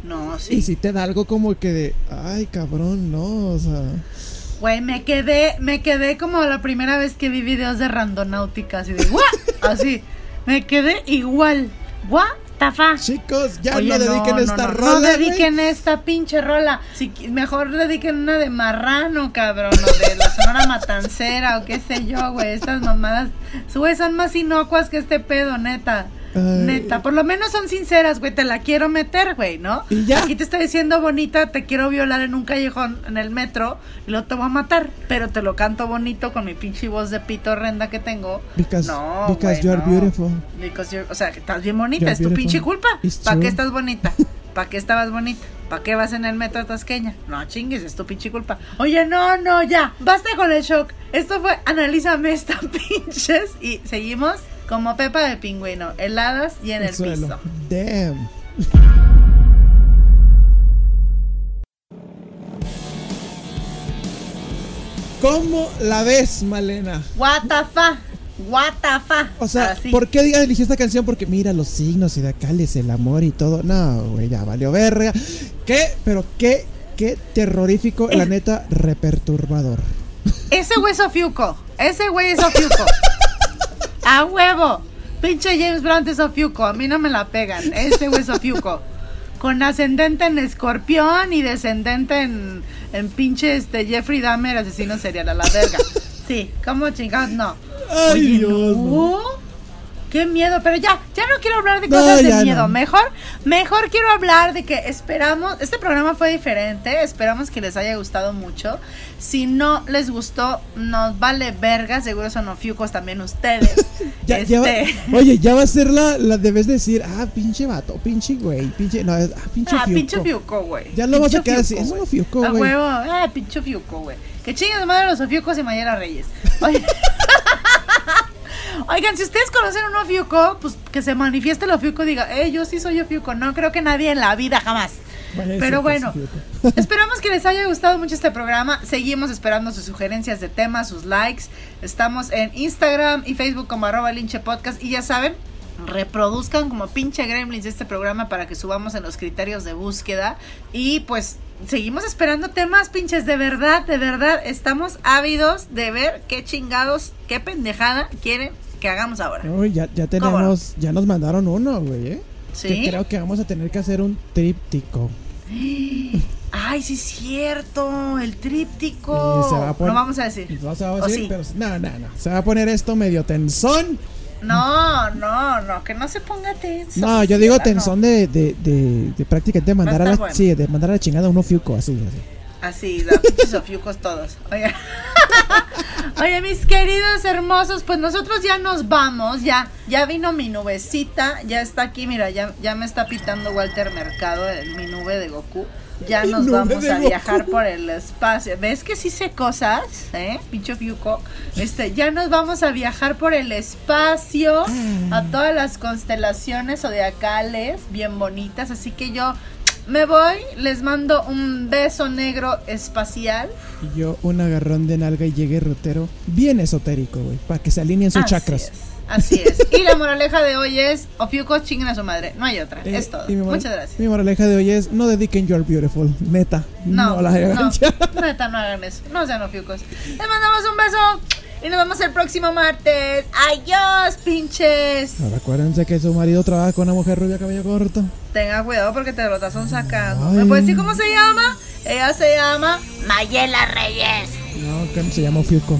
B: No,
A: Y
B: sí.
A: si te da algo como que de, ay, cabrón, no, o sea,
B: Güey, me quedé, me quedé como la primera vez que vi videos de randonáutica, así de ¡guau! Así, me quedé igual. ¿What the fuck?
A: chicos, ya
B: Oye,
A: no dediquen
B: no,
A: esta
B: no, no,
A: rola,
B: No dediquen esta pinche rola. Si, mejor dediquen una de marrano, cabrón. O de la sonora matancera o qué sé yo, güey. Estas mamadas, güey, son más inocuas que este pedo, neta. Neta, por lo menos son sinceras, güey. Te la quiero meter, güey, ¿no?
A: Y ya.
B: Aquí te estoy diciendo bonita, te quiero violar en un callejón, en el metro, y luego te voy a matar. Pero te lo canto bonito con mi pinche voz de pito horrenda que tengo.
A: Because,
B: No,
A: because
B: güey,
A: you are
B: no.
A: beautiful.
B: Because you're- o sea, que estás bien bonita,
A: You're
B: es tu pinche culpa. ¿Para qué estás bonita? ¿Para qué estabas bonita? ¿Para qué vas en el metro tasqueña? No chingues, es tu pinche culpa. Oye, no, no, ya, basta con el shock. Esto fue Analízame esta pinches y seguimos como Pepa de pingüino, heladas y en el, piso.
A: Damn. ¿Cómo la ves, Malena?
B: What the fuck? What the fuck?
A: O sea. ¿por qué diga elegí esta canción? Porque mira los signos y de acá les el amor y todo. No, güey, ya valió verga. ¿Qué? Pero qué, qué terrorífico, la neta, reperturbador.
B: Ese güey es Ofiuco. Ese güey es Ofiuco. A huevo. Pinche James Blunt es Ofiuco. A mí no me la pegan. Ese güey es Ofiuco. Con ascendente en escorpión y descendente en, en pinche este Jeffrey Dahmer, asesino serial a la verga. Sí, ¿cómo chingados? No.
A: Ay,
B: Oye,
A: Dios,
B: no. Qué miedo, pero ya, ya no quiero hablar de
A: No,
B: cosas de miedo.
A: no.
B: Mejor, mejor quiero hablar de que esperamos, este programa fue diferente, esperamos que les haya gustado mucho. Si no les gustó, nos vale verga, seguro son ofiucos también ustedes.
A: Ya, ya va-
B: Este,
A: oye, ya va a ser la, la debes decir, ah, pinche vato, pinche güey, pinche, no, ah, pinche
B: ah,
A: fiuco.
B: pinche fiuco, güey.
A: Ya lo vas a
B: Pinche
A: quedar así, es
B: güey.
A: un fiuco,
B: A
A: güey.
B: huevo, ah, pinche fiuco, güey. Que chinguen de madre los ofiucos y Mayela Reyes. Oye. Oigan, si ustedes conocen un ofiuco, pues que se manifieste el ofiuco y diga, eh, yo sí soy ofiuco. No creo que nadie en la vida jamás.
A: Ese
B: Pero bueno, esperamos que les haya gustado mucho este programa. Seguimos esperando sus sugerencias de temas, sus likes. Estamos en Instagram y Facebook como arroba linche podcast. Y ya saben, reproduzcan como pinche gremlins este programa para que subamos en los criterios de búsqueda. Y pues seguimos esperando temas pinches. De verdad, de verdad, estamos ávidos de ver qué chingados, qué pendejada quieren que hagamos ahora.
A: Uy, ya, ya tenemos, ya nos mandaron uno, güey, ¿eh? Que
B: ¿Sí?
A: creo que vamos a tener que hacer un tríptico.
B: Ay, sí es cierto, el tríptico.
A: Va poner-
B: No vamos a decir.
A: No se va a
B: ¿O
A: decir,
B: sí?
A: pero no, no, no. Se va a poner esto medio tensón.
B: No, no, no, que no se ponga tenso.
A: No, yo digo tensón de, de, de, de prácticamente mandar a la,
B: bueno.
A: sí, de mandar a la chingada a uno fiuco, así, así.
B: no. Así, la pinches ofiucos todos. Oye. Oye, mis queridos hermosos, pues nosotros ya nos vamos, ya, ya vino mi nubecita, ya está aquí, mira, ya, ya me está pitando Walter Mercado, el- mi nube de Goku. Ya nos
A: nube
B: vamos a viajar por el espacio. ¿Ves que sí sé cosas? ¿Eh? Pincho Fiuco. Este, ya nos vamos a viajar por el espacio a todas las constelaciones zodiacales bien bonitas. Así que yo me voy, les mando un beso negro espacial.
A: Y yo un agarrón de nalga y llegué rotero. Bien esotérico, güey. Para que se alineen sus
B: Así
A: chakras.
B: es, Así es. Y la moraleja de hoy es: Ofiucos chinguen a su madre. No hay otra.
A: Eh,
B: es todo. Muchas gracias.
A: Mi moraleja de hoy es: no dediquen You're Beautiful. Neta. No,
B: No,
A: la hagan
B: no, neta, no hagan eso. No sean ofiucos. Les mandamos un beso Y nos vemos el próximo martes. Adiós, pinches.
A: Ahora acuérdense que su marido trabaja con una mujer rubia cabello corto.
B: Tenga cuidado porque te lo estás sacando.
A: Ay.
B: ¿Me puedes decir cómo se llama? Ella se llama Mayela Reyes.
A: No, que se llama Fiuco.